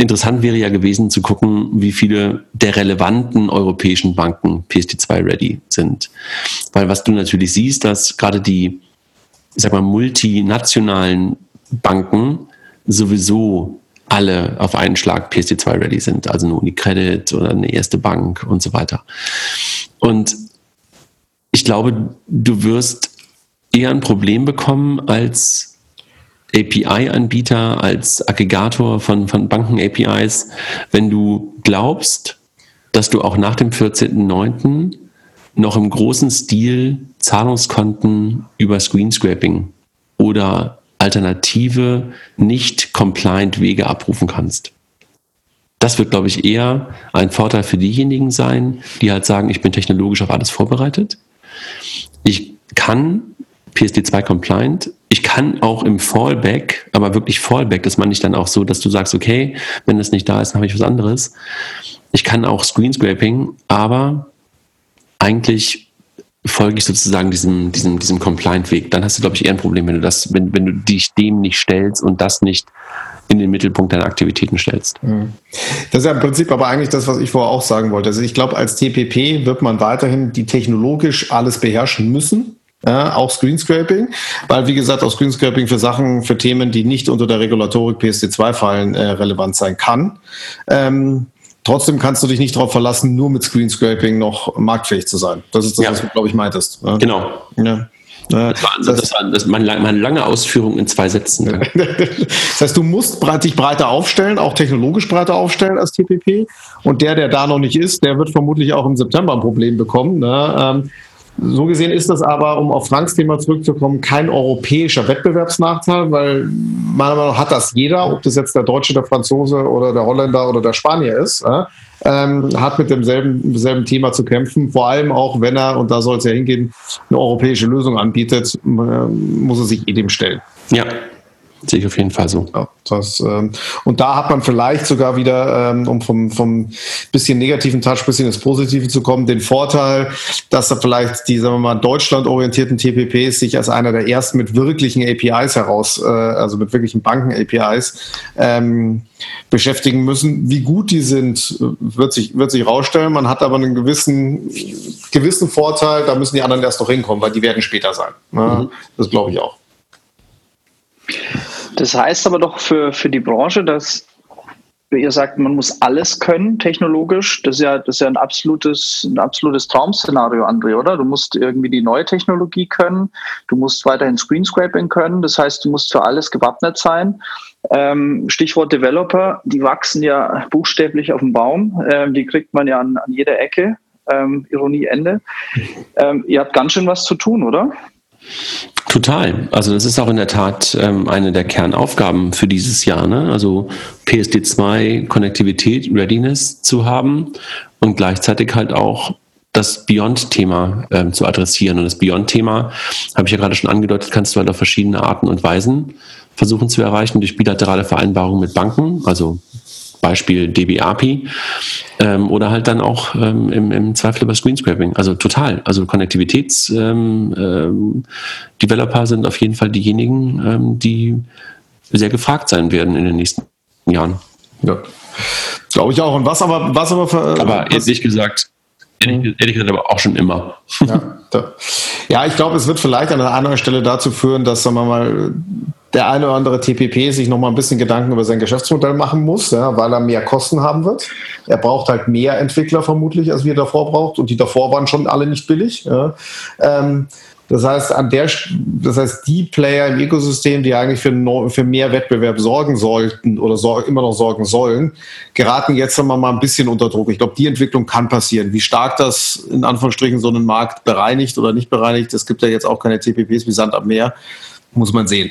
Interessant wäre ja gewesen zu gucken, wie viele der relevanten europäischen Banken PSD2 ready sind. Weil was du natürlich siehst, dass gerade die, ich sag mal, multinationalen Banken sowieso alle auf einen Schlag PSD2 ready sind, also eine Unicredit oder eine erste Bank und so weiter. Und ich glaube, du wirst eher ein Problem bekommen als API-Anbieter, als Aggregator von, von Banken-APIs, wenn du glaubst, dass du auch nach dem 14.09. noch im großen Stil Zahlungskonten über Screenscraping oder alternative, nicht compliant Wege abrufen kannst. Das wird, glaube ich, eher ein Vorteil für diejenigen sein, die halt sagen, ich bin technologisch auf alles vorbereitet. Ich kann PSD2 compliant. Ich kann auch im Fallback, aber wirklich Fallback, das meine ich dann auch so, dass du sagst, okay, wenn das nicht da ist, dann habe ich was anderes. Ich kann auch Screenscraping, aber eigentlich folge ich sozusagen diesem, diesem, diesem Compliant-Weg. Dann hast du, glaube ich, eher ein Problem, wenn du das, wenn, wenn du dich dem nicht stellst und das nicht in den Mittelpunkt deiner Aktivitäten stellst. Mhm. Das ist ja im Prinzip aber eigentlich das, was ich vorher auch sagen wollte. Also ich glaube, als TPP wird man weiterhin die technologisch alles beherrschen müssen. Ja, auch Screenscraping, weil wie gesagt auch Screenscraping für Sachen, für Themen, die nicht unter der Regulatorik PSD2 fallen, äh, relevant sein kann. Ähm, Trotzdem kannst du dich nicht darauf verlassen, nur mit Screenscraping noch marktfähig zu sein. Das ist das, ja. was du, glaube ich, meintest. Ne? Genau. Ja. Das war, das, das war das meine, meine lange Ausführung in zwei Sätzen. das heißt, du musst dich breiter aufstellen, auch technologisch breiter aufstellen als TPP. Und der, der da noch nicht ist, der wird vermutlich auch im September ein Problem bekommen. Ne? So gesehen ist das aber, um auf Franks Thema zurückzukommen, kein europäischer Wettbewerbsnachteil, weil meiner Meinung nach hat das jeder, ob das jetzt der Deutsche, der Franzose oder der Holländer oder der Spanier ist, äh, hat mit demselben, demselben Thema zu kämpfen. Vor allem auch, wenn er, und da soll es ja hingehen, eine europäische Lösung anbietet, äh, muss er sich eh dem stellen. Ja, Sehe ich auf jeden Fall so. Ja, das, ähm, und da hat man vielleicht sogar wieder, ähm, um vom, vom bisschen negativen Touch bisschen ins Positive zu kommen, den Vorteil, dass da vielleicht die, sagen wir mal, deutschlandorientierten TPPs sich als einer der ersten mit wirklichen APIs heraus, äh, also mit wirklichen Banken-APIs, ähm, beschäftigen müssen. Wie gut die sind, wird sich, wird sich rausstellen. Man hat aber einen gewissen, gewissen Vorteil, da müssen die anderen erst noch hinkommen, weil die werden später sein. Mhm. Das glaube ich auch. Das heißt aber doch für, für die Branche, dass ihr sagt, man muss alles können technologisch. Das ist ja, das ist ja ein absolutes, ein absolutes Traum-Szenario, André, oder? Du musst irgendwie die neue Technologie können. Du musst weiterhin Screenscraping können. Das heißt, du musst für alles gewappnet sein. Ähm, Stichwort Developer, die wachsen ja buchstäblich auf dem Baum. Ähm, die kriegt man ja an, an jeder Ecke. Ähm, Ironie Ende. Ähm, ihr habt ganz schön was zu tun, oder? Total. Also das ist auch in der Tat ähm, eine der Kernaufgaben für dieses Jahr. Ne? Also PSD2 Konnektivität, Readiness zu haben und gleichzeitig halt auch das Beyond-Thema ähm, zu adressieren. Und das Beyond-Thema, habe ich ja gerade schon angedeutet, kannst du halt auf verschiedene Arten und Weisen versuchen zu erreichen durch bilaterale Vereinbarungen mit Banken, also Beispiel DB-API ähm, oder halt dann auch ähm, im, im Zweifel über Screenscraping. Also total. Also Konnektivitäts-Developer ähm, ähm, sind auf jeden Fall diejenigen, ähm, die sehr gefragt sein werden in den nächsten Jahren. Ja, glaube ich auch. Und was aber, was aber, für, aber was, ehrlich gesagt, ehrlich, ehrlich gesagt, aber auch schon immer. Ja, ja ich glaube, es wird vielleicht an einer anderen Stelle dazu führen, dass, sagen wir mal, der eine oder andere TPP sich noch mal ein bisschen Gedanken über sein Geschäftsmodell machen muss, ja, weil er mehr Kosten haben wird. Er braucht halt mehr Entwickler vermutlich, als wir davor braucht. Und die davor waren schon alle nicht billig. Ja. Ähm, das heißt, an der, das heißt, die Player im Ökosystem, die eigentlich für, für mehr Wettbewerb sorgen sollten oder so, immer noch sorgen sollen, geraten jetzt einmal mal ein bisschen unter Druck. Ich glaube, die Entwicklung kann passieren. Wie stark das in Anführungsstrichen so einen Markt bereinigt oder nicht bereinigt, es gibt ja jetzt auch keine TPPs wie Sand am Meer, muss man sehen.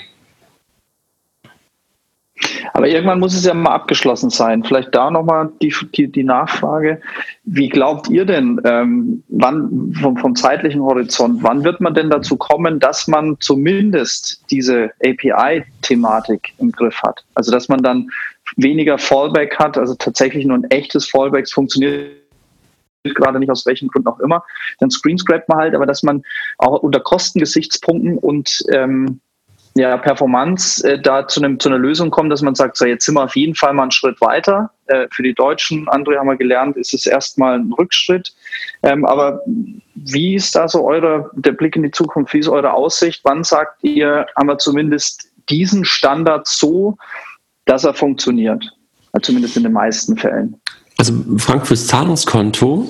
Aber irgendwann muss es ja mal abgeschlossen sein. Vielleicht da nochmal die, die, die Nachfrage. Wie glaubt ihr denn, ähm, wann vom, vom zeitlichen Horizont, wann wird man denn dazu kommen, dass man zumindest diese API-Thematik im Griff hat? Also dass man dann weniger Fallback hat, also tatsächlich nur ein echtes Fallback funktioniert gerade nicht aus welchen Gründen auch immer, dann screenscrapt man halt, aber dass man auch unter Kostengesichtspunkten und ähm, ja, Performance äh, da zu, einem, zu einer Lösung kommen, dass man sagt, so jetzt sind wir auf jeden Fall mal einen Schritt weiter. Äh, für die Deutschen, André haben wir gelernt, ist es erstmal ein Rückschritt. Ähm, aber wie ist da so eure, der Blick in die Zukunft, wie ist eure Aussicht? Wann sagt ihr, haben wir zumindest diesen Standard so, dass er funktioniert? Also zumindest in den meisten Fällen. Also Frank, fürs Zahlungskonto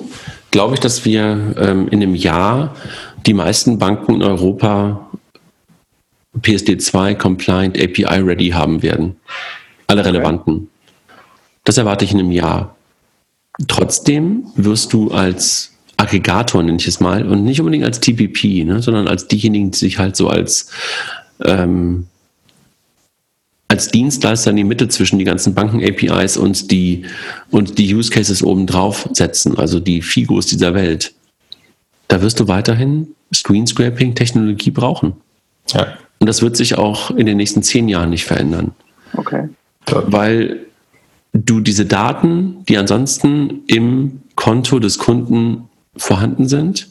glaube ich, dass wir ähm, in einem Jahr die meisten Banken in Europa PSD2 Compliant API Ready haben werden. Alle relevanten. Das erwarte ich in einem Jahr. Trotzdem wirst du als Aggregator, nenne ich es mal, und nicht unbedingt als TPP, ne, sondern als diejenigen, die sich halt so als, ähm, als Dienstleister in die Mitte zwischen die ganzen Banken-APIs und die, und die Use Cases obendrauf setzen, also die Figos dieser Welt, da wirst du weiterhin Screenscraping-Technologie brauchen. Ja. Und das wird sich auch in den nächsten zehn Jahren nicht verändern. Okay. Weil du diese Daten, die ansonsten im Konto des Kunden vorhanden sind,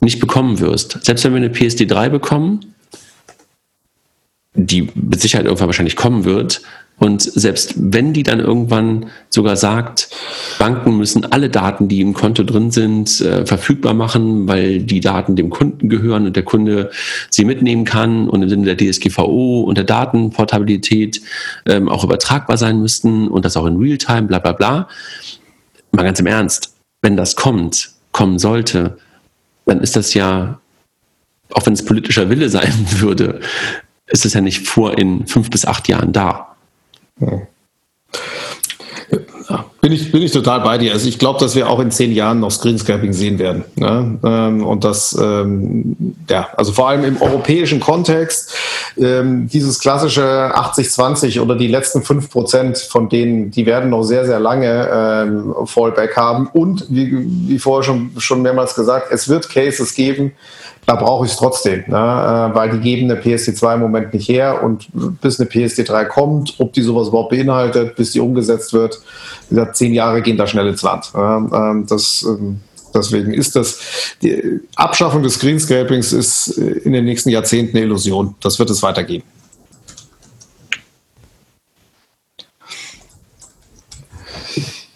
nicht bekommen wirst. Selbst wenn wir eine PSD3 bekommen, die mit Sicherheit irgendwann wahrscheinlich kommen wird, und selbst wenn die dann irgendwann sogar sagt, Banken müssen alle Daten, die im Konto drin sind, äh, verfügbar machen, weil die Daten dem Kunden gehören und der Kunde sie mitnehmen kann und im Sinne der DSGVO und der Datenportabilität ähm, auch übertragbar sein müssten und das auch in Realtime, bla bla bla. Mal ganz im Ernst, wenn das kommt, kommen sollte, dann ist das ja, auch wenn es politischer Wille sein würde, ist es ja nicht vor in fünf bis acht Jahren da. Ja. Bin ich, bin ich total bei dir. Also ich glaube, dass wir auch in zehn Jahren noch Screenscraping sehen werden. Ne? Ähm, und das, ähm, ja, also vor allem im europäischen Kontext, ähm, dieses klassische 80-20 oder die letzten fünf Prozent von denen, die werden noch sehr, sehr lange ähm, Fallback haben. Und wie, wie vorher schon, schon mehrmals gesagt, es wird Cases geben, da brauche ich es trotzdem, ne? Äh, weil die geben eine PSD2 im Moment nicht her und bis eine PSD3 kommt, ob die sowas überhaupt beinhaltet, bis die umgesetzt wird, gesagt, zehn Jahre gehen da schnell ins Land. Ähm, das, ähm, deswegen ist das, die Abschaffung des Greenscapings ist in den nächsten Jahrzehnten eine Illusion. Das wird es weitergeben.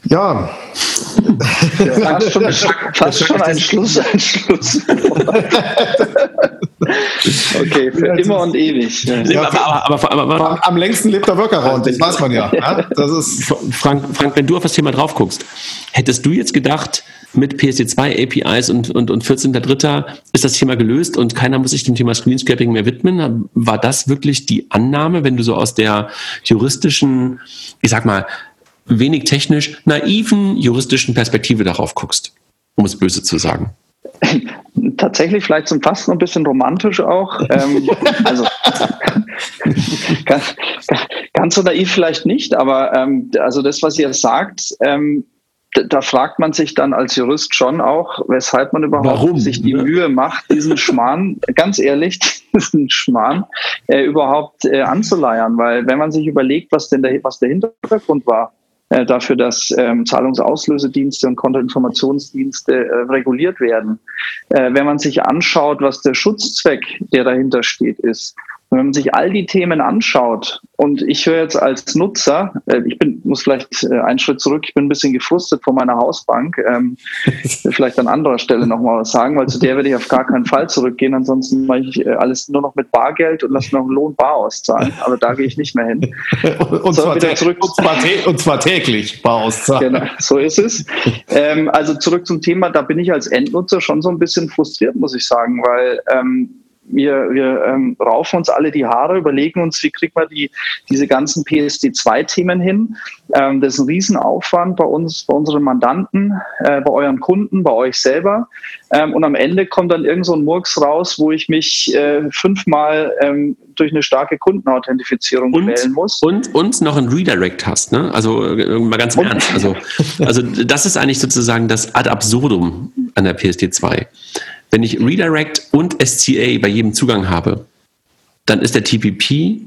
Ja, fast schon, fast schon ein Schluss, ein Schluss. okay, für immer und ewig. Ja, aber, aber, aber, aber, am längsten lebt der Workaround, das weiß man ja. ja. Das ist Frank, Frank, wenn du auf das Thema drauf guckst, hättest du jetzt gedacht, mit PSD2 APIs und, und, und 14.3. ist das Thema gelöst und keiner muss sich dem Thema Screenscraping mehr widmen. War das wirklich die Annahme, wenn du so aus der juristischen, ich sag mal, wenig technisch naiven juristischen Perspektive darauf guckst, um es böse zu sagen. Tatsächlich vielleicht zum Fast ein bisschen romantisch auch. ähm, also ganz, ganz, so naiv vielleicht nicht, aber ähm, also das, was ihr sagt, ähm, da fragt man sich dann als Jurist schon auch, weshalb man überhaupt Warum? sich die Mühe macht, diesen Schmarrn, ganz ehrlich, diesen Schmarrn äh, überhaupt äh, anzuleiern. Weil wenn man sich überlegt, was denn der, was der Hintergrund war, äh, dafür, dass ähm, Zahlungsauslösedienste und Kontoinformationsdienste äh, reguliert werden. Äh, wenn man sich anschaut, was der Schutzzweck, der dahinter steht, ist, und wenn man sich all die Themen anschaut, und ich höre jetzt als Nutzer, äh, ich bin, muss vielleicht äh, einen Schritt zurück, ich bin ein bisschen gefrustet von meiner Hausbank, ähm, vielleicht an anderer Stelle nochmal was sagen, weil zu der werde ich auf gar keinen Fall zurückgehen, ansonsten mache ich äh, alles nur noch mit Bargeld und lasse noch einen Lohn bar auszahlen, aber da gehe ich nicht mehr hin. und, zwar, zurück. Und, zwar und, zwar täglich bar auszahlen. Genau, so ist es. Ähm, also zurück zum Thema, da bin ich als Endnutzer schon so ein bisschen frustriert, muss ich sagen, weil ähm, wir, wir ähm, raufen uns alle die Haare, überlegen uns, wie kriegt man die, diese ganzen PSD2-Themen hin. Ähm, das ist ein Riesenaufwand bei uns, bei unseren Mandanten, äh, bei euren Kunden, bei euch selber. Ähm, und am Ende kommt dann irgend so ein Murks raus, wo ich mich äh, fünfmal ähm, durch eine starke Kundenauthentifizierung und, wählen muss. Und, und noch ein Redirect hast, ne? Also äh, mal ganz im Ernst. Also, also das ist eigentlich sozusagen das Ad absurdum an der PSD2. Wenn ich Redirect und SCA bei jedem Zugang habe, dann ist der TPP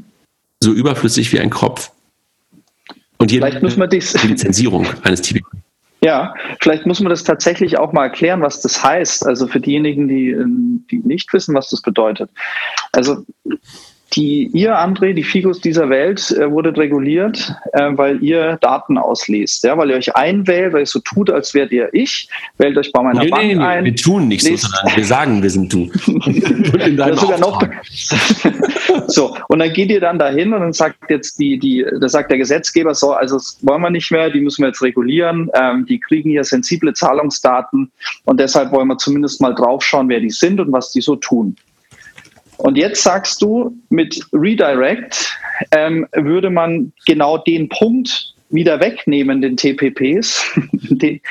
so überflüssig wie ein Kropf. Und jede vielleicht muss man die Lizenzierung eines TPP. Ja, vielleicht muss man das tatsächlich auch mal erklären, was das heißt. Also für diejenigen, die, die nicht wissen, was das bedeutet. Also die, ihr, André, die Figos dieser Welt, äh, wurde reguliert, äh, weil ihr Daten ausliest. Ja, weil ihr euch einwählt, weil ihr so tut, als wärt ihr ich, wählt euch bei meiner nee, Bank nee, nee, ein. Wir tun nicht so, sondern wir sagen, wir sind du. und sogar noch, so, und dann geht ihr dann dahin und dann sagt jetzt die, die, da sagt der Gesetzgeber so, also das wollen wir nicht mehr, die müssen wir jetzt regulieren, ähm, die kriegen hier sensible Zahlungsdaten und deshalb wollen wir zumindest mal draufschauen, wer die sind und was die so tun. Und jetzt sagst du, mit Redirect ähm, würde man genau den Punkt wieder wegnehmen, den TPPs, die,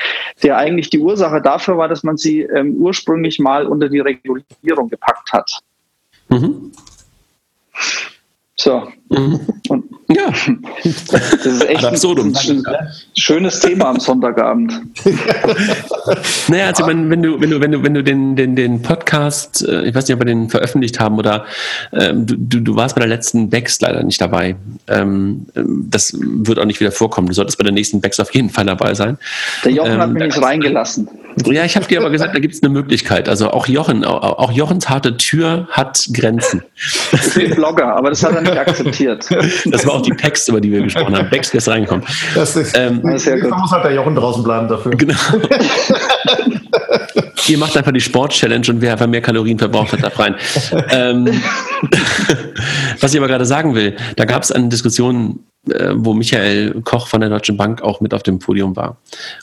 der eigentlich die Ursache dafür war, dass man sie ähm, ursprünglich mal unter die Regulierung gepackt hat. Mhm. So. Mhm. Und ja. Das ist echt ein, ein, schönes Thema am Sonntagabend. naja, also wenn, wenn du, wenn du, wenn du, wenn du den, den, den Podcast, äh, ich weiß nicht, ob wir den veröffentlicht haben oder ähm, du, du warst bei der letzten Bex leider nicht dabei. Ähm, das wird auch nicht wieder vorkommen. Du solltest bei der nächsten Bex auf jeden Fall dabei sein. Der Jochen ähm, hat mich nicht reingelassen. Ja, ich habe dir aber gesagt, da gibt es eine Möglichkeit. Also auch Jochen, auch, auch Jochens harte Tür hat Grenzen. Ich bin Blogger, aber das hat er nicht akzeptiert. Das war auch die Text, über die wir gesprochen haben. Bex ist reingekommen. Das ist, ähm, das ist ja gut. muss halt der Jochen draußen bleiben dafür. Genau. Ihr macht einfach die Sport-Challenge und wer einfach mehr Kalorien verbraucht hat, darf rein. ähm, was ich aber gerade sagen will, da gab es eine Diskussion äh, wo Michael Koch von der Deutschen Bank auch mit auf dem Podium war.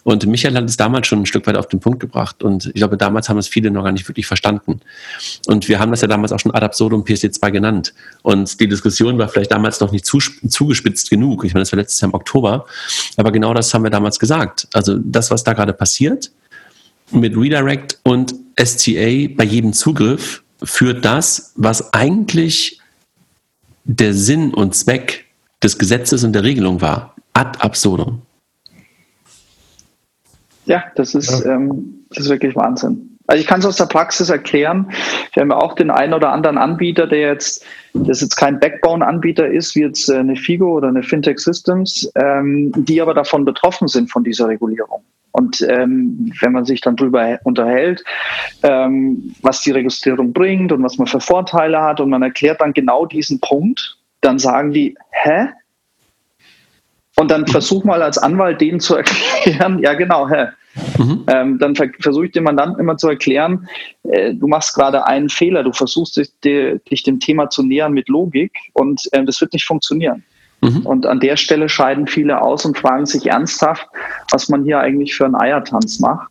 Und Michael hat es damals schon ein Stück weit auf den Punkt gebracht. Und ich glaube, damals haben es viele noch gar nicht wirklich verstanden. Und wir haben das ja damals auch schon ad absurdum PSD2 genannt. Und die Diskussion war vielleicht damals noch nicht zugespitzt genug. Ich meine, das war letztes Jahr im Oktober. Aber genau das haben wir damals gesagt. Also das, was da gerade passiert mit Redirect und STA bei jedem Zugriff, führt das, was eigentlich der Sinn und Zweck des Gesetzes und der Regelung war. Ad absurdum. Ja, das ist, ja. Ähm, das ist wirklich Wahnsinn. Also ich kann es aus der Praxis erklären. Wir haben ja auch den einen oder anderen Anbieter, der jetzt, das jetzt kein Backbone-Anbieter ist, wie jetzt äh, eine Figo oder eine Fintech Systems, ähm, die aber davon betroffen sind von dieser Regulierung. Und ähm, wenn man sich dann darüber unterhält, ähm, was die Registrierung bringt und was man für Vorteile hat und man erklärt dann genau diesen Punkt, dann sagen die, hä? Und dann versuch mal als Anwalt denen zu erklären, ja genau, hä? Mhm. Ähm, dann versuche ich dem Mandanten immer zu erklären, äh, du machst gerade einen Fehler, du versuchst dich, dich, dem Thema zu nähern mit Logik und äh, das wird nicht funktionieren. Mhm. Und an der Stelle scheiden viele aus und fragen sich ernsthaft, was man hier eigentlich für einen Eiertanz macht.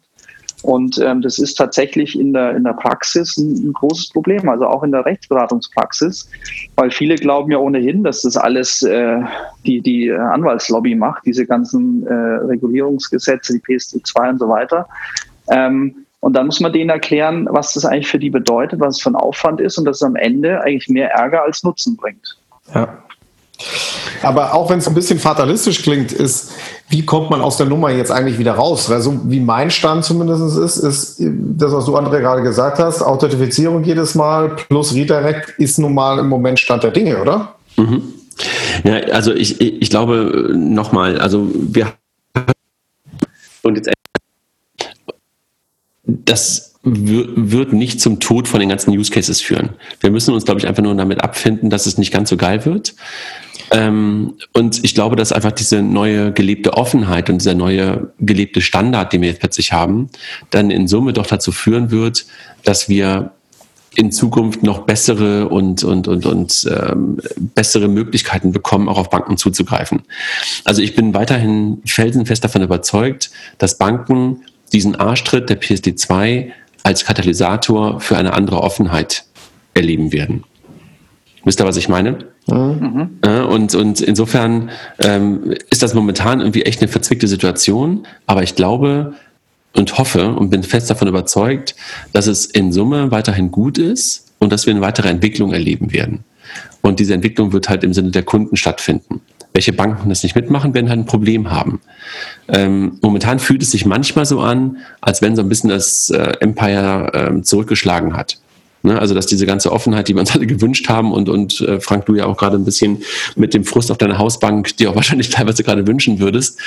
Und ähm, das ist tatsächlich in der, in der Praxis ein, ein, großes Problem, also auch in der Rechtsberatungspraxis, weil viele glauben ja ohnehin, dass das alles äh, die, die Anwaltslobby macht, diese ganzen äh, Regulierungsgesetze, die PSD2 und so weiter. Ähm, und dann muss man denen erklären, was das eigentlich für die bedeutet, was es für ein Aufwand ist und dass es am Ende eigentlich mehr Ärger als Nutzen bringt. Ja. Aber auch wenn es ein bisschen fatalistisch klingt, ist, wie kommt man aus der Nummer jetzt eigentlich wieder raus? Also wie mein Stand zumindest ist, ist das, was du André gerade gesagt hast, Authentifizierung jedes Mal plus Redirect ist nun mal im Moment Stand der Dinge, oder? Mhm. Ja, also ich, ich glaube nochmal, also wir und jetzt das wird nicht zum Tod von den ganzen Use Cases führen. Wir müssen uns, glaube ich, einfach nur damit abfinden, dass es nicht ganz so geil wird. Ähm, und ich glaube, dass einfach diese neue gelebte Offenheit und dieser neue gelebte Standard, den wir jetzt plötzlich haben, dann in Summe doch dazu führen wird, dass wir in Zukunft noch bessere und, und, und, und ähm, bessere Möglichkeiten bekommen, auch auf Banken zuzugreifen. Also ich bin weiterhin felsenfest davon überzeugt, dass Banken diesen Arschtritt der PSD2 als Katalysator für eine andere Offenheit erleben werden. Wisst ihr, was ich meine? Mhm. Und, und insofern ähm, ist das momentan irgendwie echt eine verzwickte Situation. Aber ich glaube und hoffe und bin fest davon überzeugt, dass es in Summe weiterhin gut ist und dass wir eine weitere Entwicklung erleben werden. Und diese Entwicklung wird halt im Sinne der Kunden stattfinden. Welche Banken das nicht mitmachen, werden halt ein Problem haben. Ähm, momentan fühlt es sich manchmal so an, als wenn so ein bisschen das äh, Empire ähm, zurückgeschlagen hat. Ne? Also dass diese ganze Offenheit, die wir uns alle gewünscht haben und, und äh, Frank, du ja auch gerade ein bisschen mit dem Frust auf deiner Hausbank, die auch wahrscheinlich teilweise gerade wünschen würdest,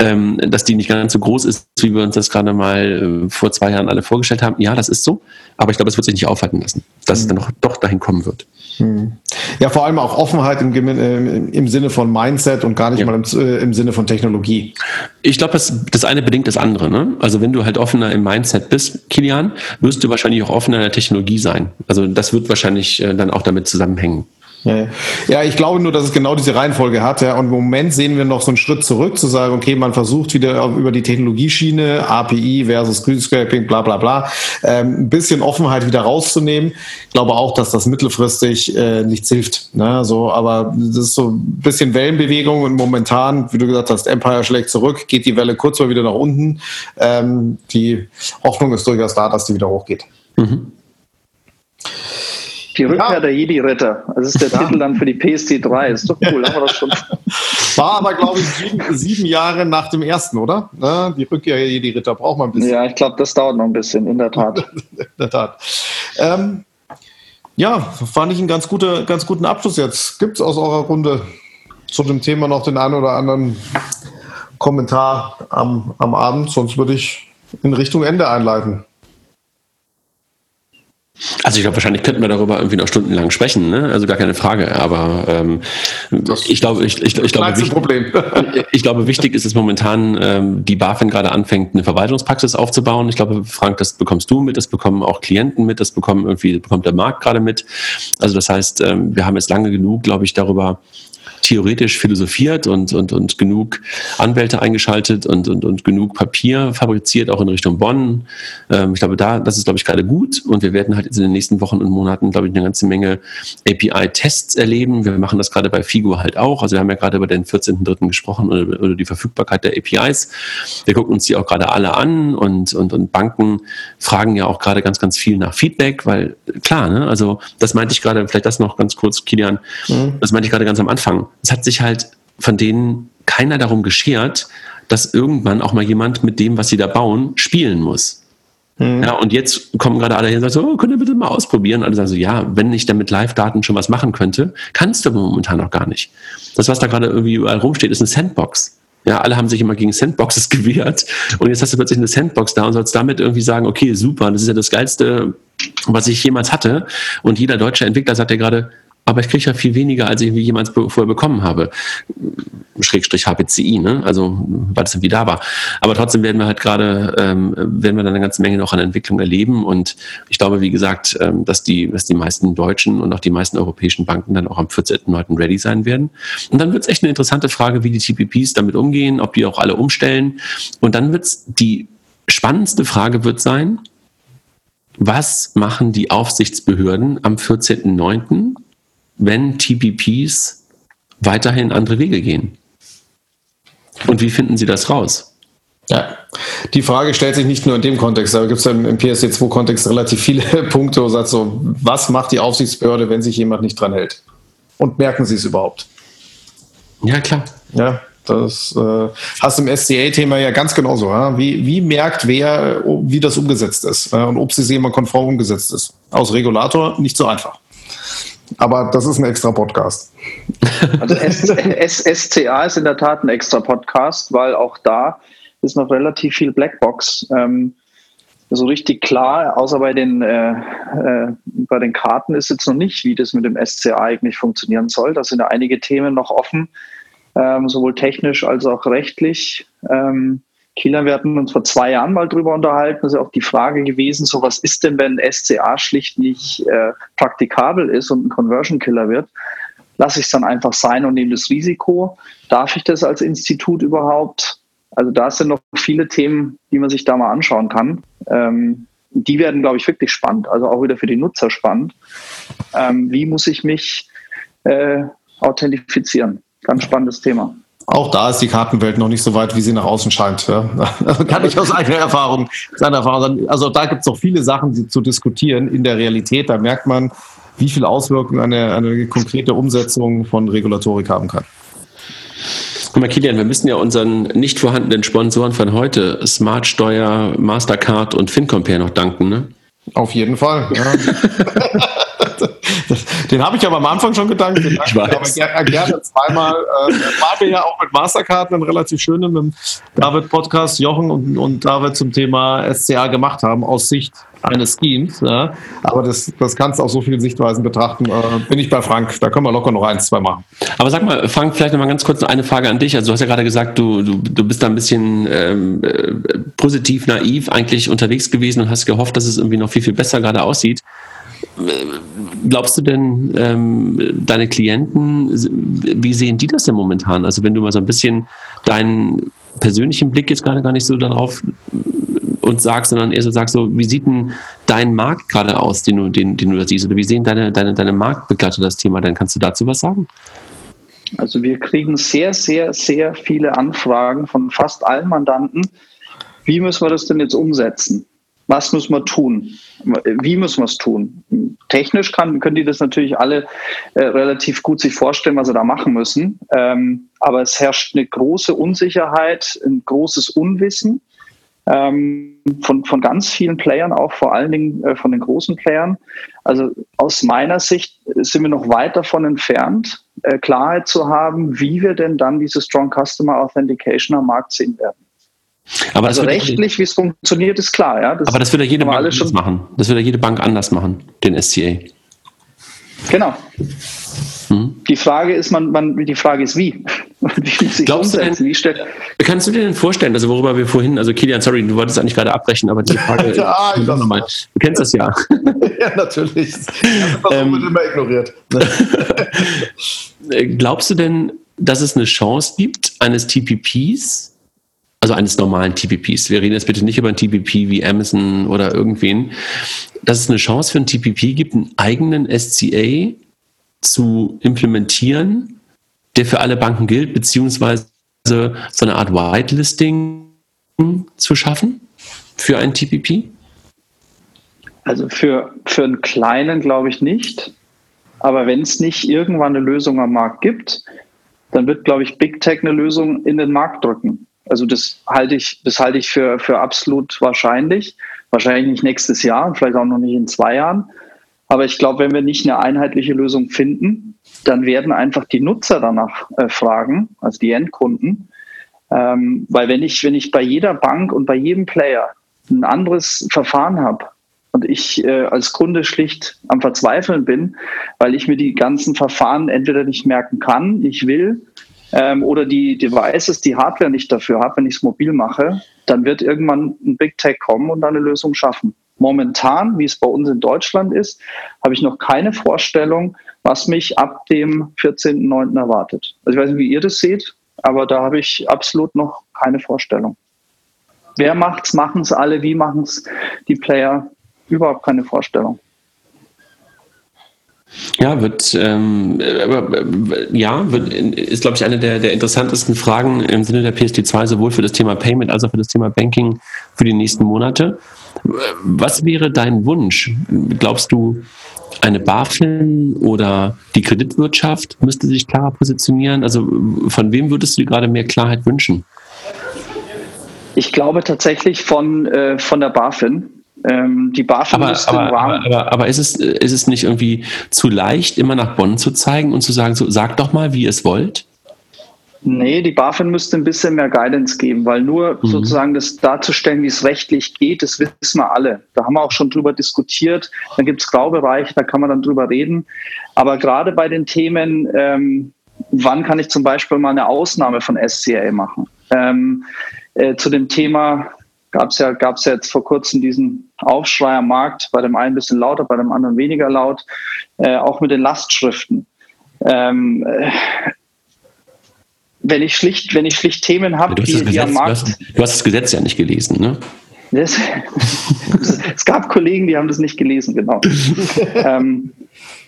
ähm, dass die nicht ganz so groß ist, wie wir uns das gerade mal äh, vor zwei Jahren alle vorgestellt haben. Ja, das ist so, aber ich glaube, es wird sich nicht aufhalten lassen, dass mhm. es dann noch, doch dahin kommen wird. Mhm. Ja, vor allem auch Offenheit im, äh, im Sinne von Mindset und gar nicht ja. mal im, äh, im, Sinne von Technologie. Ich glaube, das, das eine bedingt das andere. Ne? Also wenn du halt offener im Mindset bist, Kilian, wirst du wahrscheinlich auch offener in der Technologie sein. Also das wird wahrscheinlich äh, dann auch damit zusammenhängen. Ja, ich glaube nur, dass es genau diese Reihenfolge hat. Ja. Und im Moment sehen wir noch so einen Schritt zurück, zu sagen, okay, man versucht wieder über die Technologieschiene, API versus Screenscraping, bla bla bla, ähm, ein bisschen Offenheit wieder rauszunehmen. Ich glaube auch, dass das mittelfristig äh, nichts hilft. Ne? So, aber das ist so ein bisschen Wellenbewegung und momentan, wie du gesagt hast, Empire schlägt zurück, geht die Welle kurz mal wieder nach unten. Ähm, die Hoffnung ist durchaus da, dass die wieder hochgeht. Mhm. Die Rückkehr ja. der Jedi-Ritter. Das ist der ja. Titel dann für die PSD3. Ist doch cool, haben wir das schon. War aber, glaube ich, sieben, sieben, Jahre nach dem ersten, oder? Ja, die Rückkehr der Jedi-Ritter braucht man ein bisschen. Ja, ich glaube, das dauert noch ein bisschen, in der Tat. in der Tat. Ähm, ja, fand ich einen ganz, gute, ganz guten Abschluss jetzt. Gibt es aus eurer Runde zu dem Thema noch den einen oder anderen Kommentar am, am Abend? Sonst würde ich in Richtung Ende einleiten. Also ich glaube, wahrscheinlich könnten wir darüber irgendwie noch stundenlang sprechen, ne? also gar keine Frage. Aber ähm, ich glaube, ich, ich, ich, glaube, wichtig, ich glaube, wichtig ist es momentan, ähm, die BaFin gerade anfängt, eine Verwaltungspraxis aufzubauen. Ich glaube, Frank, das bekommst du mit, das bekommen auch Klienten mit, das bekommen irgendwie bekommt der Markt gerade mit. Also das heißt, ähm, wir haben jetzt lange genug, glaube ich, darüber theoretisch philosophiert und, und, und genug Anwälte eingeschaltet und, und, und genug Papier fabriziert, auch in Richtung Bonn. Ähm, ich glaube, da, das ist, glaube ich, gerade gut. Und wir werden halt jetzt in den nächsten Wochen und Monaten, glaube ich, eine ganze Menge API-Tests erleben. Wir machen das gerade bei Figo halt auch. Also wir haben ja gerade über den 14.3. gesprochen oder, oder die Verfügbarkeit der APIs. Wir gucken uns die auch gerade alle an und, und, und Banken fragen ja auch gerade ganz, ganz viel nach Feedback, weil klar, ne, also das meinte ich gerade, vielleicht das noch ganz kurz, Kilian, mhm. das meinte ich gerade ganz am Anfang es hat sich halt von denen keiner darum geschert, dass irgendwann auch mal jemand mit dem, was sie da bauen, spielen muss. Mhm. Ja, und jetzt kommen gerade alle hin und sagen so, oh, könnt ihr bitte mal ausprobieren? Und alle sagen so, ja, wenn ich damit Live-Daten schon was machen könnte, kannst du momentan noch gar nicht. Das, was da gerade irgendwie überall rumsteht, ist eine Sandbox. Ja, alle haben sich immer gegen Sandboxes gewehrt und jetzt hast du plötzlich eine Sandbox da und sollst damit irgendwie sagen, okay, super, das ist ja das Geilste, was ich jemals hatte. Und jeder deutsche Entwickler sagt ja gerade, aber ich kriege ja viel weniger, als ich jemals vorher bekommen habe. Schrägstrich HPCI, ne? Also weil es irgendwie da war. Aber trotzdem werden wir halt gerade, ähm, werden wir dann eine ganze Menge noch an Entwicklung erleben. Und ich glaube, wie gesagt, ähm, dass die, dass die meisten deutschen und auch die meisten europäischen Banken dann auch am 14.9. ready sein werden. Und dann wird es echt eine interessante Frage, wie die TPPs damit umgehen, ob die auch alle umstellen. Und dann wird es die spannendste Frage wird sein, was machen die Aufsichtsbehörden am 14.9 wenn TPPs weiterhin andere Wege gehen? Und wie finden Sie das raus? Ja, die Frage stellt sich nicht nur in dem Kontext, aber gibt es im, im PSD2-Kontext relativ viele Punkte, wo sagt so, was macht die Aufsichtsbehörde, wenn sich jemand nicht dran hält? Und merken Sie es überhaupt? Ja, klar. Ja, das äh, hast du im SCA-Thema ja ganz genauso. Ja? Wie, wie merkt wer, wie das umgesetzt ist äh, und ob es jemand konform umgesetzt ist? Aus Regulator nicht so einfach. Aber das ist ein extra Podcast. Also SCA ist in der Tat ein extra Podcast, weil auch da ist noch relativ viel Blackbox. Ähm, so richtig klar, außer bei den, äh, äh, bei den Karten ist jetzt noch nicht, wie das mit dem SCA eigentlich funktionieren soll. Da sind ja einige Themen noch offen, ähm, sowohl technisch als auch rechtlich. Ähm, Kieler, wir hatten uns vor zwei Jahren mal drüber unterhalten. Das ist ja auch die Frage gewesen, so was ist denn, wenn SCA schlicht nicht äh, praktikabel ist und ein Conversion Killer wird? Lasse ich es dann einfach sein und nehme das Risiko? Darf ich das als Institut überhaupt? Also da sind noch viele Themen, die man sich da mal anschauen kann. Ähm, die werden, glaube ich, wirklich spannend, also auch wieder für die Nutzer spannend. Ähm, wie muss ich mich äh, authentifizieren? Ganz spannendes Thema. Auch da ist die Kartenwelt noch nicht so weit, wie sie nach außen scheint. Ja. Kann ich aus eigener Erfahrung, seiner Erfahrung sagen. Also da gibt es noch viele Sachen zu diskutieren in der Realität. Da merkt man, wie viel Auswirkungen eine, eine konkrete Umsetzung von Regulatorik haben kann. Guck mal, Kilian, wir müssen ja unseren nicht vorhandenen Sponsoren von heute, Smartsteuer, Mastercard und FinCompare noch danken, ne? Auf jeden Fall. Ja. Den habe ich aber am Anfang schon gedankt. Den ich weiß. aber gerne, gerne zweimal. Äh, waren wir ja auch mit Mastercard einen relativ schönen mit dem David-Podcast, Jochen und, und David zum Thema SCA gemacht haben, aus Sicht eines Schemes. Ja. Aber das, das kannst du auf so vielen Sichtweisen betrachten. Äh, bin ich bei Frank. Da können wir locker noch eins, zwei machen. Aber sag mal, Frank, vielleicht noch mal ganz kurz eine Frage an dich. Also du hast ja gerade gesagt, du, du, du bist da ein bisschen ähm, äh, positiv naiv eigentlich unterwegs gewesen und hast gehofft, dass es irgendwie noch viel, viel besser gerade aussieht. Glaubst du denn, ähm, deine Klienten, wie sehen die das denn momentan? Also wenn du mal so ein bisschen deinen persönlichen Blick jetzt gerade gar nicht so darauf und sagst, sondern eher so sagst, so, wie sieht denn dein Markt gerade aus, den du, den, den du da siehst? Oder wie sehen deine, deine, deine Marktbegleiter das Thema? Dann kannst du dazu was sagen? Also wir kriegen sehr, sehr, sehr viele Anfragen von fast allen Mandanten. Wie müssen wir das denn jetzt umsetzen? Was müssen wir tun? Wie müssen wir es tun? technisch kann, können die das natürlich alle äh, relativ gut sich vorstellen, was sie da machen müssen. Ähm, aber es herrscht eine große Unsicherheit, ein großes Unwissen ähm, von, von ganz vielen Playern, auch vor allen Dingen äh, von den großen Playern. Also aus meiner Sicht sind wir noch weit davon entfernt, äh, Klarheit zu haben, wie wir denn dann diese Strong Customer Authentication am Markt sehen werden. Aber also rechtlich, wie es funktioniert, ist klar. Ja? Das aber das wird ja jede Bank anders machen. Das wird ja jede Bank anders machen, den SCA. Genau. Hm? Die Frage ist, man, man, die Frage ist wie. wie Glaubst du denn, wie kannst du dir denn vorstellen, also worüber wir vorhin, also Kilian, sorry, du wolltest eigentlich gerade abbrechen, aber die Frage, ja, ich nochmal. Du kennst das ja. ja, natürlich. Das ähm, wird immer ignoriert. Glaubst du denn, dass es eine Chance gibt, eines TPPs also eines normalen TPPs. Wir reden jetzt bitte nicht über ein TPP wie Amazon oder irgendwen, dass es eine Chance für ein TPP gibt, einen eigenen SCA zu implementieren, der für alle Banken gilt, beziehungsweise so eine Art Whitelisting zu schaffen für ein TPP? Also für, für einen kleinen glaube ich nicht. Aber wenn es nicht irgendwann eine Lösung am Markt gibt, dann wird, glaube ich, Big Tech eine Lösung in den Markt drücken. Also das halte ich, das halte ich für, für absolut wahrscheinlich. Wahrscheinlich nicht nächstes Jahr, vielleicht auch noch nicht in zwei Jahren. Aber ich glaube, wenn wir nicht eine einheitliche Lösung finden, dann werden einfach die Nutzer danach äh, fragen, also die Endkunden. Ähm, weil wenn ich, wenn ich bei jeder Bank und bei jedem Player ein anderes Verfahren habe und ich äh, als Kunde schlicht am Verzweifeln bin, weil ich mir die ganzen Verfahren entweder nicht merken kann, ich will, ähm, oder die Devices, die Hardware nicht dafür habe, wenn ich es mobil mache, dann wird irgendwann ein Big Tech kommen und eine Lösung schaffen. Momentan, wie es bei uns in Deutschland ist, habe ich noch keine Vorstellung, was mich ab dem 14.09. erwartet. Also ich weiß nicht, wie ihr das seht, aber da habe ich absolut noch keine Vorstellung. Wer macht's, machen es alle, wie machen es die Player? Überhaupt keine Vorstellung. Ja, wird, ähm, äh, ja, wird, ist, glaube ich, eine der, der interessantesten Fragen im Sinne der PSD2, sowohl für das Thema Payment als auch für das Thema Banking für die nächsten Monate. Was wäre dein Wunsch? Glaubst du, eine BaFin oder die Kreditwirtschaft müsste sich klarer positionieren? Also von wem würdest du dir gerade mehr Klarheit wünschen? Ich glaube tatsächlich von, äh, von der BaFin. Ähm, die BaFin aber, aber, aber, aber, aber ist, es, ist es nicht irgendwie zu leicht, immer nach Bonn zu zeigen und zu sagen, so, sagt doch mal, wie ihr es wollt? Nee, die BaFin müsste ein bisschen mehr Guidance geben, weil nur mhm. sozusagen das darzustellen, wie es rechtlich geht, das wissen wir alle. Da haben wir auch schon drüber diskutiert. Dann gibt es Graubereiche, da kann man dann drüber reden. Aber gerade bei den Themen, ähm, wann kann ich zum Beispiel mal eine Ausnahme von SCA machen? Ähm, äh, zu dem Thema gab es ja, gab's ja jetzt vor kurzem diesen Aufschrei am Markt, bei dem einen ein bisschen lauter, bei dem anderen weniger laut, äh, auch mit den Lastschriften. Ähm, äh, wenn ich schlicht, wenn ich schlicht Themen habe, die, Gesetz, die am Markt. Du hast, du hast, das Gesetz ja nicht gelesen, ne? Das, es gab Kollegen, die haben das nicht gelesen, genau. ähm,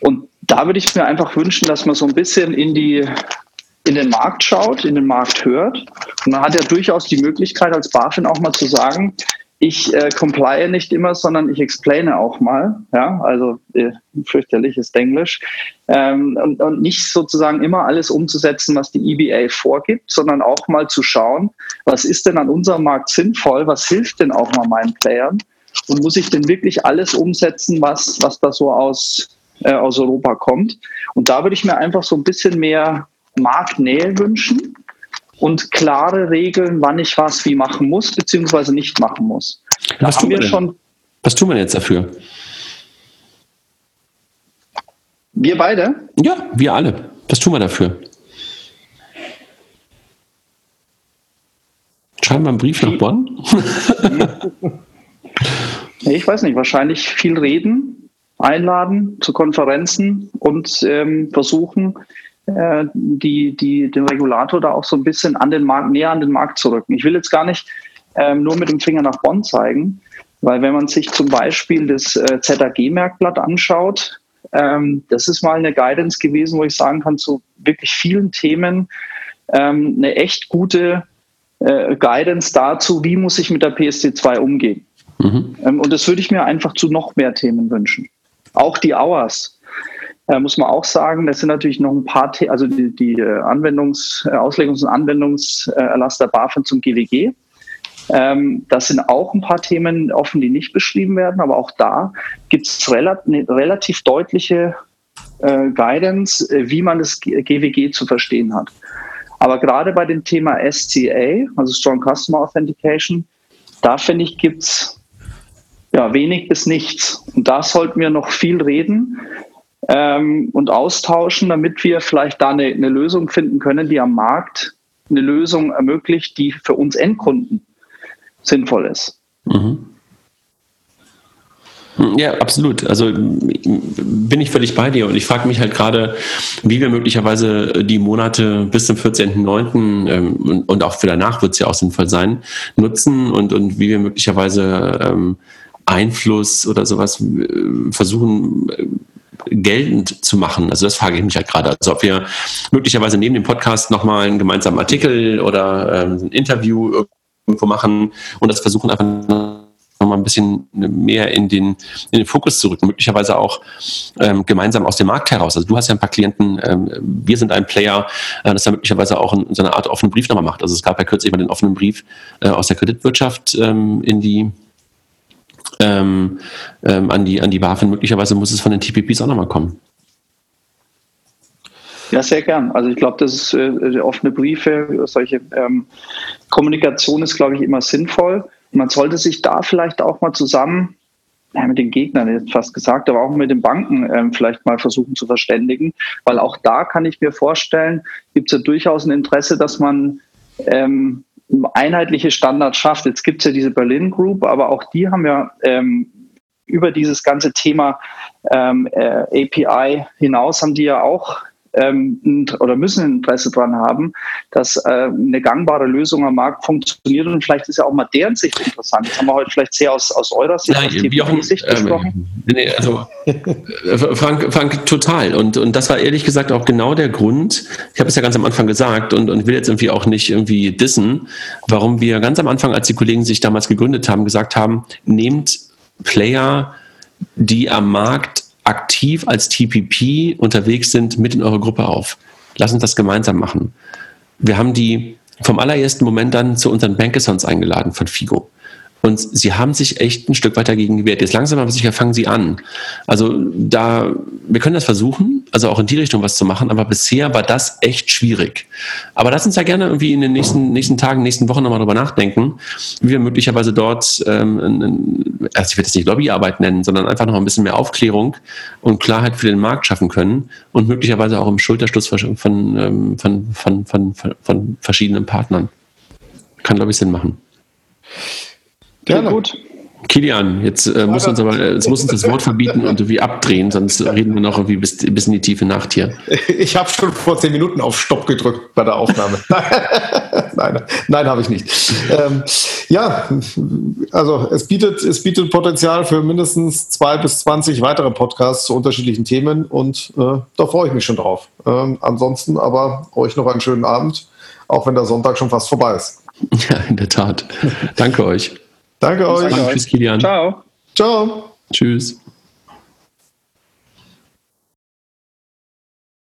und da würde ich mir einfach wünschen, dass man so ein bisschen in die in den Markt schaut, in den Markt hört. Und man hat ja durchaus die Möglichkeit als BaFin auch mal zu sagen, ich äh, comply nicht immer, sondern ich explaine auch mal. Ja, also äh, fürchterliches Englisch. Ähm, und, und nicht sozusagen immer alles umzusetzen, was die EBA vorgibt, sondern auch mal zu schauen, was ist denn an unserem Markt sinnvoll, was hilft denn auch mal meinen Playern und muss ich denn wirklich alles umsetzen, was, was da so aus, äh, aus Europa kommt. Und da würde ich mir einfach so ein bisschen mehr Marktnähe wünschen und klare Regeln, wann ich was wie machen muss, beziehungsweise nicht machen muss. Da was, tun wir schon, was tun wir jetzt dafür? Wir beide? Ja, wir alle. Was tun wir dafür? Schreiben wir einen Brief nach Bonn? ich weiß nicht, wahrscheinlich viel reden, einladen zu Konferenzen und ähm, versuchen, äh, die, die, den Regulator da auch so ein bisschen an den Markt, näher an den Markt zu rücken. Ich will jetzt gar nicht ähm, nur mit dem Finger nach Bonn zeigen, weil wenn man sich zum Beispiel das äh, ZAG-Merkblatt anschaut, ähm, das ist mal eine Guidance gewesen, wo ich sagen kann, zu wirklich vielen Themen ähm, eine echt gute äh, Guidance dazu, wie muss ich mit der PSD2 umgehen. Mhm. Ähm, und das würde ich mir einfach zu noch mehr Themen wünschen. auch die Hours. Äh, muss man auch sagen, das sind natürlich noch ein paar, The also die, die äh, Anwendungs-, äh, Auslegungs- und Anwendungserlass der BaFin zum GWG. Ähm, das sind auch ein paar Themen offen, die nicht beschrieben werden, aber auch da gibt es relativ, eine relativ deutliche äh, Guidance, äh, wie man das GWG zu verstehen hat. Aber gerade bei dem Thema SCA, also Strong Customer Authentication, da finde ich, gibt es ja, wenig bis nichts. Und da sollten wir noch viel reden ähm, und austauschen, damit wir vielleicht da eine, eine Lösung finden können, die am Markt eine Lösung ermöglicht, die für uns Endkunden sinnvoll ist. Mhm. Ja, absolut. Also bin ich völlig bei dir und ich frage mich halt gerade, wie wir möglicherweise die Monate bis zum 14.09. Ähm, und auch für danach wird es ja auch sinnvoll sein, nutzen und, und wie wir möglicherweise ähm, Einfluss oder sowas äh, versuchen äh, geltend zu machen. Also das frage ich mich halt gerade. Also ob wir möglicherweise neben dem Podcast nochmal einen gemeinsamen Artikel oder ähm, ein Interview irgendwo machen und das versuchen einfach nochmal ein bisschen mehr in den, in den Fokus zu rücken, möglicherweise auch ähm, gemeinsam aus dem Markt heraus. Also du hast ja ein paar Klienten, ähm, wir sind ein Player, äh, das da möglicherweise auch in, so eine Art offenen Brief nochmal macht. Also es gab ja kürzlich mal den offenen Brief äh, aus der Kreditwirtschaft ähm, in die ähm, ähm, an die an die BaFin. Möglicherweise muss es von den TPPs auch nochmal kommen. Ja, sehr gern. Also ich glaube, das ist äh, offene Briefe, solche ähm, Kommunikation ist, glaube ich, immer sinnvoll. man sollte sich da vielleicht auch mal zusammen ja, mit den Gegnern jetzt fast gesagt, aber auch mit den Banken ähm, vielleicht mal versuchen zu verständigen, weil auch da kann ich mir vorstellen, gibt es ja durchaus ein Interesse, dass man ähm, einheitliche Standards schafft. Jetzt gibt es ja diese Berlin Group, aber auch die haben ja ähm, über dieses ganze Thema ähm, äh, API hinaus haben die ja auch ähm, oder müssen ein Interesse daran haben, dass äh, eine gangbare Lösung am Markt funktioniert und vielleicht ist ja auch mal deren Sicht interessant. Das haben wir heute vielleicht sehr aus, aus eurer Sicht, Nein, aus Jochen, Sicht ähm, gesprochen. Nee, also äh, Frank, Frank, total. Und, und das war ehrlich gesagt auch genau der Grund, ich habe es ja ganz am Anfang gesagt und, und will jetzt irgendwie auch nicht irgendwie dissen, warum wir ganz am Anfang, als die Kollegen sich damals gegründet haben, gesagt haben, nehmt Player, die am Markt aktiv als TPP unterwegs sind, mit in eure Gruppe auf. Lass uns das gemeinsam machen. Wir haben die vom allerersten Moment dann zu unseren Bankathons eingeladen von Figo. Und sie haben sich echt ein Stück weiter dagegen gewehrt. Jetzt langsam aber sicher fangen sie an. Also da, wir können das versuchen, also auch in die Richtung was zu machen, aber bisher war das echt schwierig. Aber lass uns ja gerne irgendwie in den nächsten, nächsten Tagen, nächsten Wochen nochmal drüber nachdenken, wie wir möglicherweise dort, ähm, also ich werde das nicht Lobbyarbeit nennen, sondern einfach noch ein bisschen mehr Aufklärung und Klarheit für den Markt schaffen können und möglicherweise auch im Schulterschluss von, ähm, von, von, von, von, von verschiedenen Partnern. Kann, glaube ich, Sinn machen. Gerne. gut. Kilian, jetzt äh, muss uns aber jetzt muss uns das Wort verbieten und irgendwie abdrehen, sonst reden wir noch irgendwie bis, bis in die tiefe Nacht hier. Ich habe schon vor zehn Minuten auf Stopp gedrückt bei der Aufnahme. nein, nein, habe ich nicht. Ähm, ja, also es bietet, es bietet Potenzial für mindestens zwei bis zwanzig weitere Podcasts zu unterschiedlichen Themen und äh, da freue ich mich schon drauf. Ähm, ansonsten aber euch noch einen schönen Abend, auch wenn der Sonntag schon fast vorbei ist. Ja, in der Tat. Danke euch. Danke euch. Tschüss, Kilian. Ciao. Ciao. Tschüss.